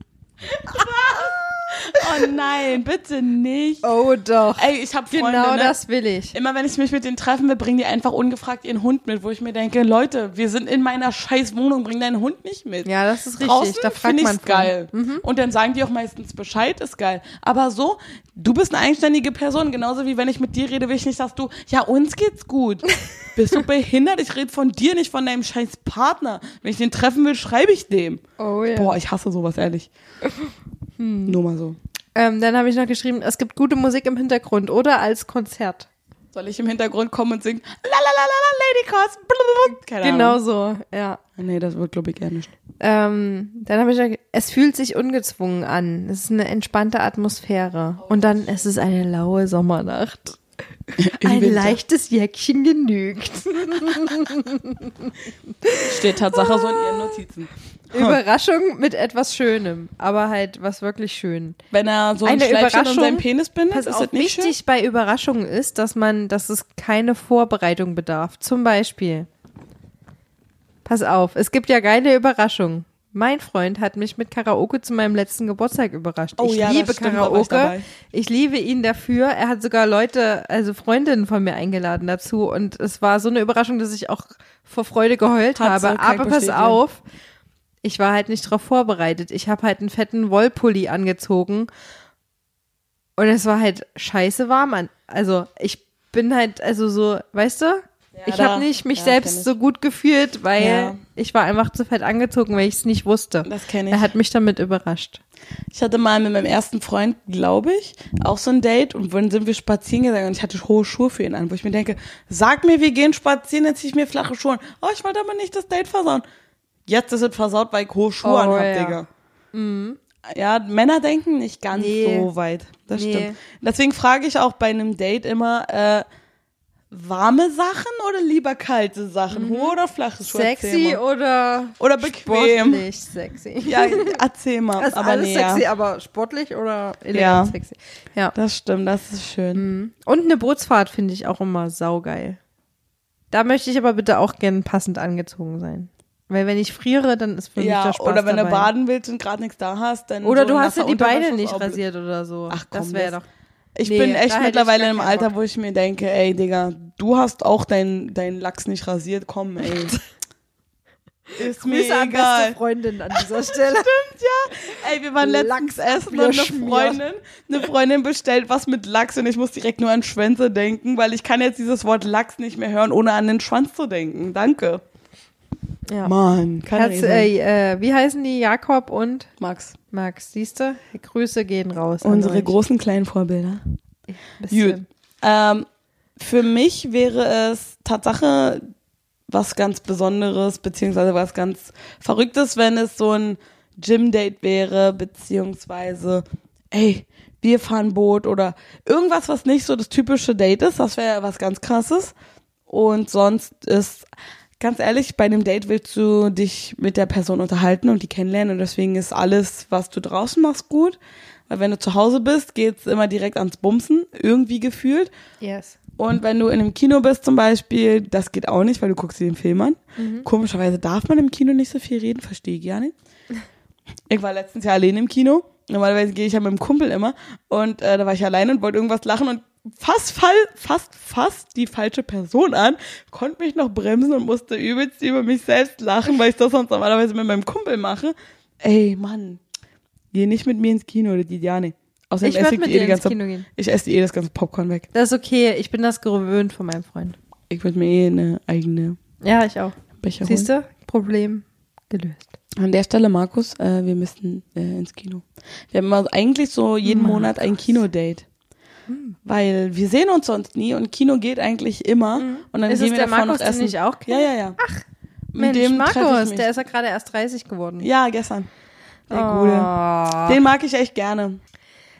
Oh nein, bitte nicht.
Oh doch.
Ey, ich habe Freunde,
genau
ne?
das will ich.
Immer wenn ich mich mit denen treffen will, bringen die einfach ungefragt ihren Hund mit, wo ich mir denke, Leute, wir sind in meiner scheiß Wohnung, bring deinen Hund nicht mit.
Ja, das ist richtig.
Draußen
da fragt
finde
man von. Mhm.
geil. Und dann sagen die auch meistens Bescheid, ist geil. Aber so, du bist eine eigenständige Person, genauso wie wenn ich mit dir rede, will ich nicht, dass du, ja, uns geht's gut. <laughs> Bist du behindert? Ich rede von dir, nicht von deinem scheiß Partner. Wenn ich den treffen will, schreibe ich dem.
Oh ja.
Boah, ich hasse sowas, ehrlich.
Hm.
Nur mal so.
Ähm, dann habe ich noch geschrieben, es gibt gute Musik im Hintergrund oder als Konzert.
Soll ich im Hintergrund kommen und singen, la la la la la, Lady Cos, blablabla. Keine
Genau
Ahnung.
so, ja.
Nee, das wird, glaube ich, eher nicht.
Ähm, dann habe ich noch, es fühlt sich ungezwungen an. Es ist eine entspannte Atmosphäre. Und dann, es ist eine laue Sommernacht. Ein
Winter.
leichtes Jäckchen genügt.
Steht Tatsache so in ihren Notizen.
Überraschung mit etwas Schönem, aber halt was wirklich schön.
Wenn er so ein
Eine
Schleifchen
Überraschung.
seinen Penis bindet,
Pass
ist
auf,
das nicht
wichtig bei Überraschungen ist, dass man, dass es keine Vorbereitung bedarf. Zum Beispiel. Pass auf, es gibt ja geile Überraschungen. Mein Freund hat mich mit Karaoke zu meinem letzten Geburtstag überrascht.
Oh
ich
ja,
liebe
stimmt, ich
Karaoke.
dabei.
Ich liebe ihn dafür. Er hat sogar Leute, also Freundinnen von mir eingeladen dazu. Und es war so eine Überraschung, dass ich auch vor Freude geheult
Hat sie,
habe.
ich
Aber pass
bestätigen.
auf, ich war halt nicht darauf vorbereitet. Ich habe halt einen fetten Wollpulli angezogen. Und es war halt scheiße warm an. Also ich bin halt, also so, weißt du? Ich
da-
habe nicht mich
ja,
selbst
ich.
so gut gefühlt, weil
Ja.
ich war einfach zu fett angezogen, weil ich es nicht wusste.
Das kenn ich.
Er hat mich damit überrascht.
Ich hatte mal mit meinem ersten Freund, glaube ich, auch so ein Date und dann sind wir spazieren gegangen und ich hatte hohe Schuhe für ihn an, wo ich mir denke, sag mir, wir gehen spazieren, dann zieh ich mir flache Schuhe an. Oh, ich wollte aber nicht das Date versauen. Jetzt ist es versaut, weil ich hohe Schuhe
Oh,
an hab,
ja.
Digga. Ja, Männer denken nicht ganz
Nee.
so weit. Das
Nee.
stimmt. Deswegen frage ich auch bei einem Date immer, äh, warme Sachen oder lieber kalte Sachen? Hohe oder flache Schuhe?
Mhm. Sexy oder
Oder bequem.
sportlich sexy?
Ja, erzähl mal. <laughs>
Das ist
aber
alles
nee,
sexy, aber sportlich oder elegant
Ja.
sexy? Ja.
Das stimmt, das ist schön.
Und eine Bootsfahrt finde ich auch immer saugeil. Da möchte ich aber bitte auch gern passend angezogen sein. Weil wenn ich friere, dann ist für mich
Ja,
der Spaß
oder wenn
dabei.
du baden willst und gerade nichts da hast, dann
Oder
so
du hast ja die Beine nicht rasiert oder so.
Ach komm,
das wäre doch.
Ich
Nee,
bin echt mittlerweile im
keinen
Alter,
Bock.
wo ich mir denke, ey, Digga, du hast auch deinen dein Lachs nicht rasiert, komm, ey. <laughs> Ist mir
Grüße an
egal.
beste Freundin an dieser Stelle. <laughs>
Ey, wir waren letztens
Lachs
essen und eine. Freundin, eine Freundin bestellt was mit Lachs und ich muss direkt nur an Schwänze denken, weil ich kann jetzt dieses Wort Lachs nicht mehr hören, ohne an den Schwanz zu denken. Danke.
Ja.
Mann,
Herz, äh, äh, wie heißen die? Jakob und
Max.
Max, siehst du? Grüße gehen raus.
Unsere großen kleinen Vorbilder. Gut. Ähm, für mich wäre es Tatsache was ganz Besonderes, beziehungsweise was ganz Verrücktes, wenn es so ein Gym-Date wäre, beziehungsweise, ey, wir fahren Boot oder irgendwas, was nicht so das typische Date ist. Das wäre was ganz krasses. Und sonst ist, ganz ehrlich, bei einem Date willst du dich mit der Person unterhalten und die kennenlernen und deswegen ist alles, was du draußen machst, gut. Weil wenn du zu Hause bist, geht's immer direkt ans Bumsen, irgendwie gefühlt.
Yes.
Und wenn du in einem Kino bist zum Beispiel, das geht auch nicht, weil du guckst dir den Film an. Komischerweise darf man im Kino nicht so viel reden, verstehe ich gar nicht. <laughs> Ich war letztens ja allein im Kino. Normalerweise gehe ich ja mit dem Kumpel immer. Und äh, da war ich allein und wollte irgendwas lachen und fast fall, fast, fast die falsche Person an, konnte mich noch bremsen und musste übelst über mich selbst lachen, weil ich das sonst normalerweise mit meinem Kumpel mache. Ey, Mann, geh nicht mit mir ins Kino, oder die Jane. Außerdem
Ich
esse ich
mit
dir
dir
die
ins
ganze,
Kino gehen.
ich esse eh das ganze Popcorn weg.
Das ist okay. Ich bin das gewöhnt von meinem Freund.
Ich würde mir eh eine eigene
Ja, ich auch.
Becher
Siehst du? Problem gelöst.
An der Stelle, Markus, äh, wir müssen äh, ins Kino. Wir haben immer eigentlich so jeden Monat ein Kinodate. Weil wir sehen uns sonst nie und Kino geht eigentlich immer. Und dann
Ist
gehen
es
wir
der
davor
Markus,
noch essen.
den ich auch kenne?
Ja, ja, ja. Ach,
Mensch,
ich
Markus, der ist ja gerade erst 30 geworden.
Ja, gestern. Der
Oh.
Gute. Den mag ich echt gerne.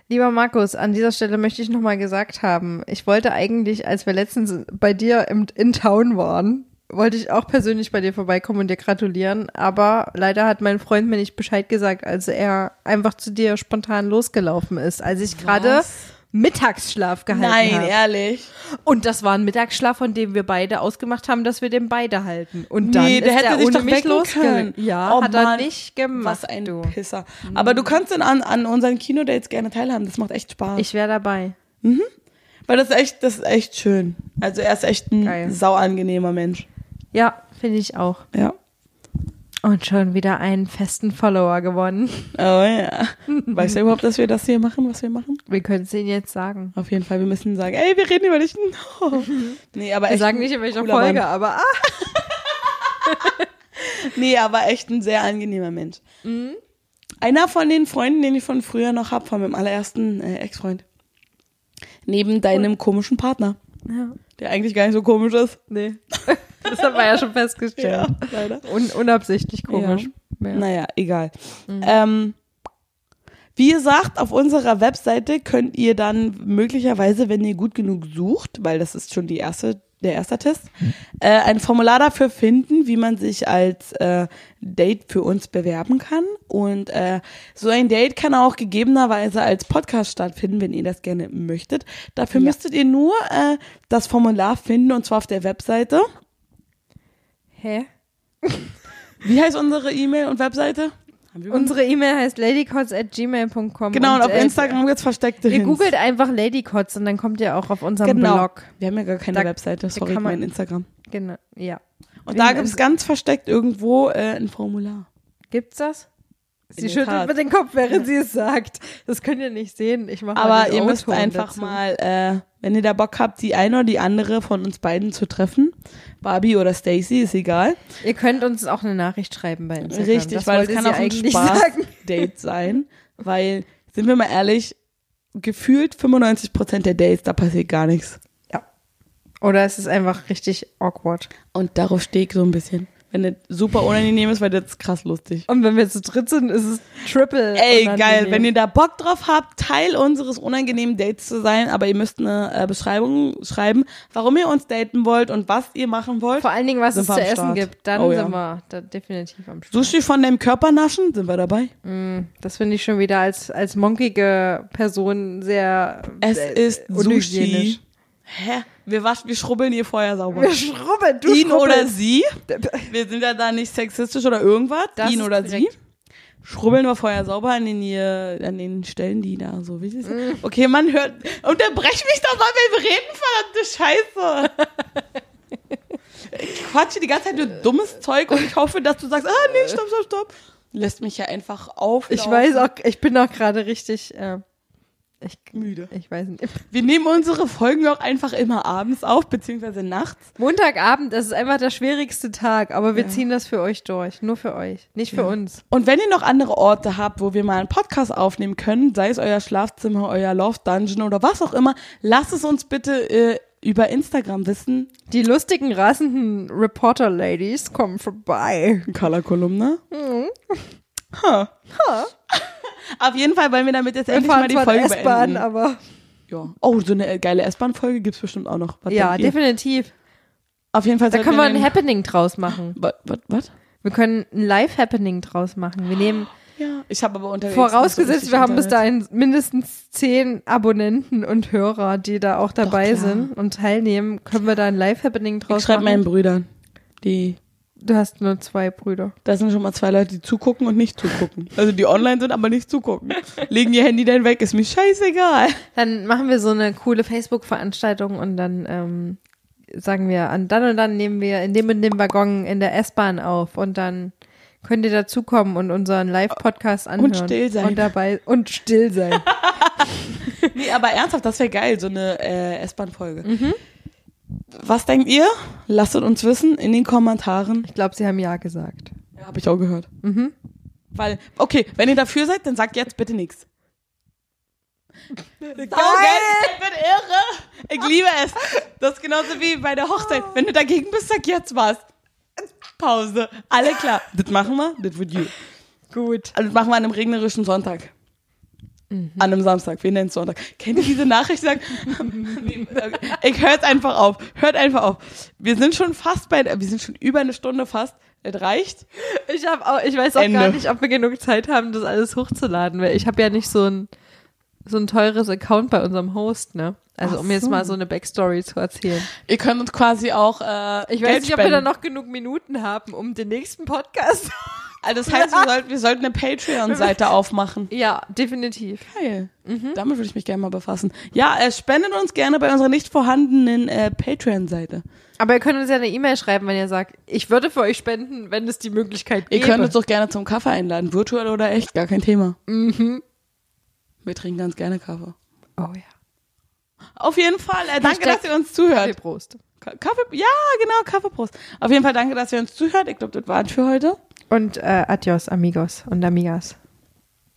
Lieber Markus, an dieser Stelle möchte ich nochmal gesagt haben, ich wollte eigentlich, als wir letztens bei dir im, in Town waren, wollte ich auch persönlich bei dir vorbeikommen und dir gratulieren, aber leider hat mein Freund mir nicht Bescheid gesagt, als er einfach zu dir spontan losgelaufen ist, als ich gerade Mittagsschlaf gehalten
Nein,
habe.
ehrlich.
Und das war ein Mittagsschlaf, von dem wir beide ausgemacht haben, dass wir den beide halten. Und dann
Nee, der
ist
hätte
er
sich
ohne mich losgegangen.
können.
Ja,
Oh
hat er
Mann,
nicht gemacht.
Was ein
du.
Pisser. Aber du kannst dann an, an unseren Kinodates gerne teilhaben. Das macht echt Spaß.
Ich wäre dabei.
Weil das ist echt, das ist echt schön. Also er ist echt ein
Geil.
sauangenehmer Mensch.
Ja, finde ich auch.
Ja.
Und schon wieder einen festen Follower gewonnen.
Oh ja. Weißt du überhaupt, dass wir das hier machen, was wir machen?
Wir können es ihnen jetzt sagen.
Auf jeden Fall, wir müssen sagen, ey, wir reden über dich. No. Nee, aber
Wir sagen nicht in welcher Folge,
Mann.
aber ah. <laughs>
Nee, aber echt ein sehr angenehmer Mensch.
Mhm.
Einer von den Freunden, den ich von früher noch hab, von meinem allerersten äh, Ex-Freund. Neben deinem komischen Partner,
Ja.
der eigentlich gar nicht so komisch ist.
Nee. <laughs> Das haben wir ja schon festgestellt.
leider.
Un unabsichtlich komisch. Ja.
Naja, egal.
Mhm.
Ähm, wie gesagt, auf unserer Webseite könnt ihr dann möglicherweise, wenn ihr gut genug sucht, weil das ist schon die erste, der erste Test, äh, ein Formular dafür finden, wie man sich als äh, Date für uns bewerben kann. Und äh, so ein Date kann auch gegebenerweise als Podcast stattfinden, wenn ihr das gerne möchtet. Dafür
Ja.
müsstet ihr nur äh, das Formular finden und zwar auf der Webseite.
Hä?
Wie heißt unsere E-Mail und Webseite?
Unsere E-Mail heißt ladycots.gmail.com.
Genau, und, auf
äh,
Instagram gibt's versteckte
Ihr
Hints.
googelt einfach Ladycots und dann kommt ihr auch auf unserem
genau.
Blog.
Wir haben ja gar keine
Da-
Webseite, sorry,
kann man-
mein Instagram.
Genau, ja.
Und da
In-
gibt's ganz versteckt irgendwo äh, ein Formular.
Gibt's das? Sie schüttelt
Tat.
mit dem Kopf, während sie es sagt. Das könnt ihr nicht sehen. Ich mache
Aber ihr müsst einfach mal, äh, wenn ihr da Bock habt, die eine oder die andere von uns beiden zu treffen, Barbie oder Stacy, ist egal.
Ihr könnt uns auch eine Nachricht schreiben bei Instagram.
Richtig, weil
wollte
das kann auch ein. Spaß-Date <laughs> sein. Weil, sind wir mal ehrlich, gefühlt 95% der Dates, da passiert gar nichts.
Ja. Oder es ist einfach richtig awkward.
Und darauf stehe ich so ein bisschen. Wenn das super unangenehm ist, weil das ist krass lustig.
Und wenn wir zu dritt sind, ist es triple.
Ey,
unangenehm.
geil. Wenn ihr da Bock drauf habt, Teil unseres unangenehmen Dates zu sein, aber ihr müsst eine äh, Beschreibung schreiben, warum ihr uns daten wollt und was ihr machen wollt.
Vor allen Dingen, was es zu essen
Start.
gibt, dann
Oh ja.
sind wir da definitiv am Start.
Sushi von deinem Körper naschen, sind wir dabei.
Das finde ich schon wieder als, als monkige Person sehr
Es
äh,
ist. Sushi. Hä? Wir waschen, wir schrubbeln hier vorher sauber.
Wir schrubben, du
Ihn oder
schrubbelst.
sie. Wir sind ja da nicht sexistisch oder irgendwas.
Das
Ihn oder sie. Schrubbeln wir vorher sauber an den, hier, an den Stellen, die da so wichtig sind.
Mm.
Okay, man hört. Unterbrech mich doch mal beim Reden, verdammte Scheiße. Ich quatsche die ganze Zeit nur dummes Zeug und ich hoffe, dass du sagst, ah, nee, stopp, stopp, stopp. Lässt mich ja einfach auf.
Ich weiß auch, ich bin auch gerade richtig äh, Ich,
Müde.
ich weiß nicht.
Wir nehmen unsere Folgen auch einfach immer abends auf, beziehungsweise nachts.
Montagabend, das ist einfach der schwierigste Tag, aber wir
Ja.
ziehen das für euch durch. Nur für euch, nicht für
Ja.
uns.
Und wenn ihr noch andere Orte habt, wo wir mal einen Podcast aufnehmen können, sei es euer Schlafzimmer, euer Loft Dungeon oder was auch immer, lasst es uns bitte äh, über Instagram wissen.
Die lustigen, rasenden Reporter-Ladies kommen vorbei.
Color-Kolumne.
Mhm.
Huh. Auf jeden Fall wollen wir damit jetzt
Wir
endlich mal die Folge beenden.
aber
Ja. Oh, so eine geile S-Bahn-Folge gibt's bestimmt auch noch. Was
ja, definitiv.
Auf jeden Fall
Da können wir ein Happening draus machen.
Was?
Wir können ein Live-Happening draus machen. Wir nehmen,
Ja, ich habe aber unterwegs. so
vorausgesetzt,
richtig
wir haben bis
Internet.
dahin mindestens zehn Abonnenten und Hörer, die da auch dabei
klar.
sind und teilnehmen, können wir da ein Live-Happening draus
Ich schreibe
machen.
meinen Brüdern. Die,
Du hast nur zwei Brüder.
da sind schon mal zwei Leute, die zugucken und nicht zugucken. Also die online sind, aber nicht zugucken. <laughs> Legen ihr Handy dann weg, ist mir scheißegal.
Dann machen wir so eine coole Facebook-Veranstaltung und dann ähm, sagen wir, an dann und dann nehmen wir in dem und dem Waggon in der S-Bahn auf und dann könnt ihr dazukommen und unseren Live-Podcast anhören.
still sein.
Und dabei und still sein. <laughs>
Nee, aber ernsthaft, das wäre geil, so eine äh, S-Bahn-Folge. Was denkt ihr? Lasst es uns wissen in den Kommentaren.
Ich glaube, sie haben ja gesagt.
Ja, habe ich auch gehört. Weil, okay, wenn ihr dafür seid, dann sagt jetzt bitte nichts. Geil! Ich bin irre! Ich liebe es. Das ist genauso wie bei der Hochzeit. Wenn du dagegen bist, sag jetzt was. Pause. Alle klar. Das machen wir, das wird gut.
Gut.
Also das machen wir an einem regnerischen Sonntag. An einem Samstag, wir nennen es Sonntag. Kennt ihr diese Nachricht? Sagt, <laughs> <laughs> ich hört einfach auf. Hört einfach auf. Wir sind schon fast bei, wir sind schon über eine Stunde fast. Es reicht.
Ich habe auch, ich weiß auch
Ende.
gar nicht, ob wir genug Zeit haben, das alles hochzuladen, weil ich habe ja nicht so ein so ein teures Account bei unserem Host, ne? Also
Ach
um jetzt mal so eine Backstory zu erzählen.
Ihr könnt uns quasi auch äh,
Ich
Geld
weiß nicht, ob wir da
spenden.
noch genug Minuten haben, um den nächsten Podcast. <laughs>
Also das heißt, wir sollten, wir sollten eine Patreon-Seite aufmachen.
ja, definitiv.
Geil. Damit würde ich mich gerne mal befassen. Ja, äh, spendet uns gerne bei unserer nicht vorhandenen äh, Patreon-Seite.
Aber ihr könnt uns ja eine E-Mail schreiben, wenn ihr sagt, ich würde für euch spenden, wenn es die Möglichkeit
Ihr
gäbe.
könnt uns auch gerne zum Kaffee einladen, virtuell oder echt, gar kein Thema.
mhm.
Wir trinken ganz gerne Kaffee.
Oh ja.
Auf jeden Fall, äh, danke, dass ihr uns zuhört.
Prost.
Ka- Kaffee, ja, genau, Kaffeeprost. Auf jeden Fall danke, dass ihr uns zuhört. Ich glaube, das war's für heute.
Und äh, adios, amigos und amigas.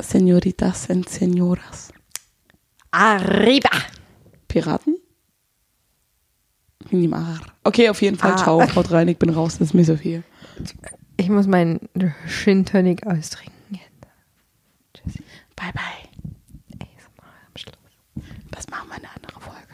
Señoritas und señoras.
Arriba!
Piraten? In. Okay, auf jeden Fall.
Ah.
Ciao, haut rein, ich bin raus, das ist mir so viel.
Ich muss meinen Gin Tonic austrinken jetzt. Tschüssi.
Bye, bye. ASMR am Schluss. Das machen wir in einer anderen Folge.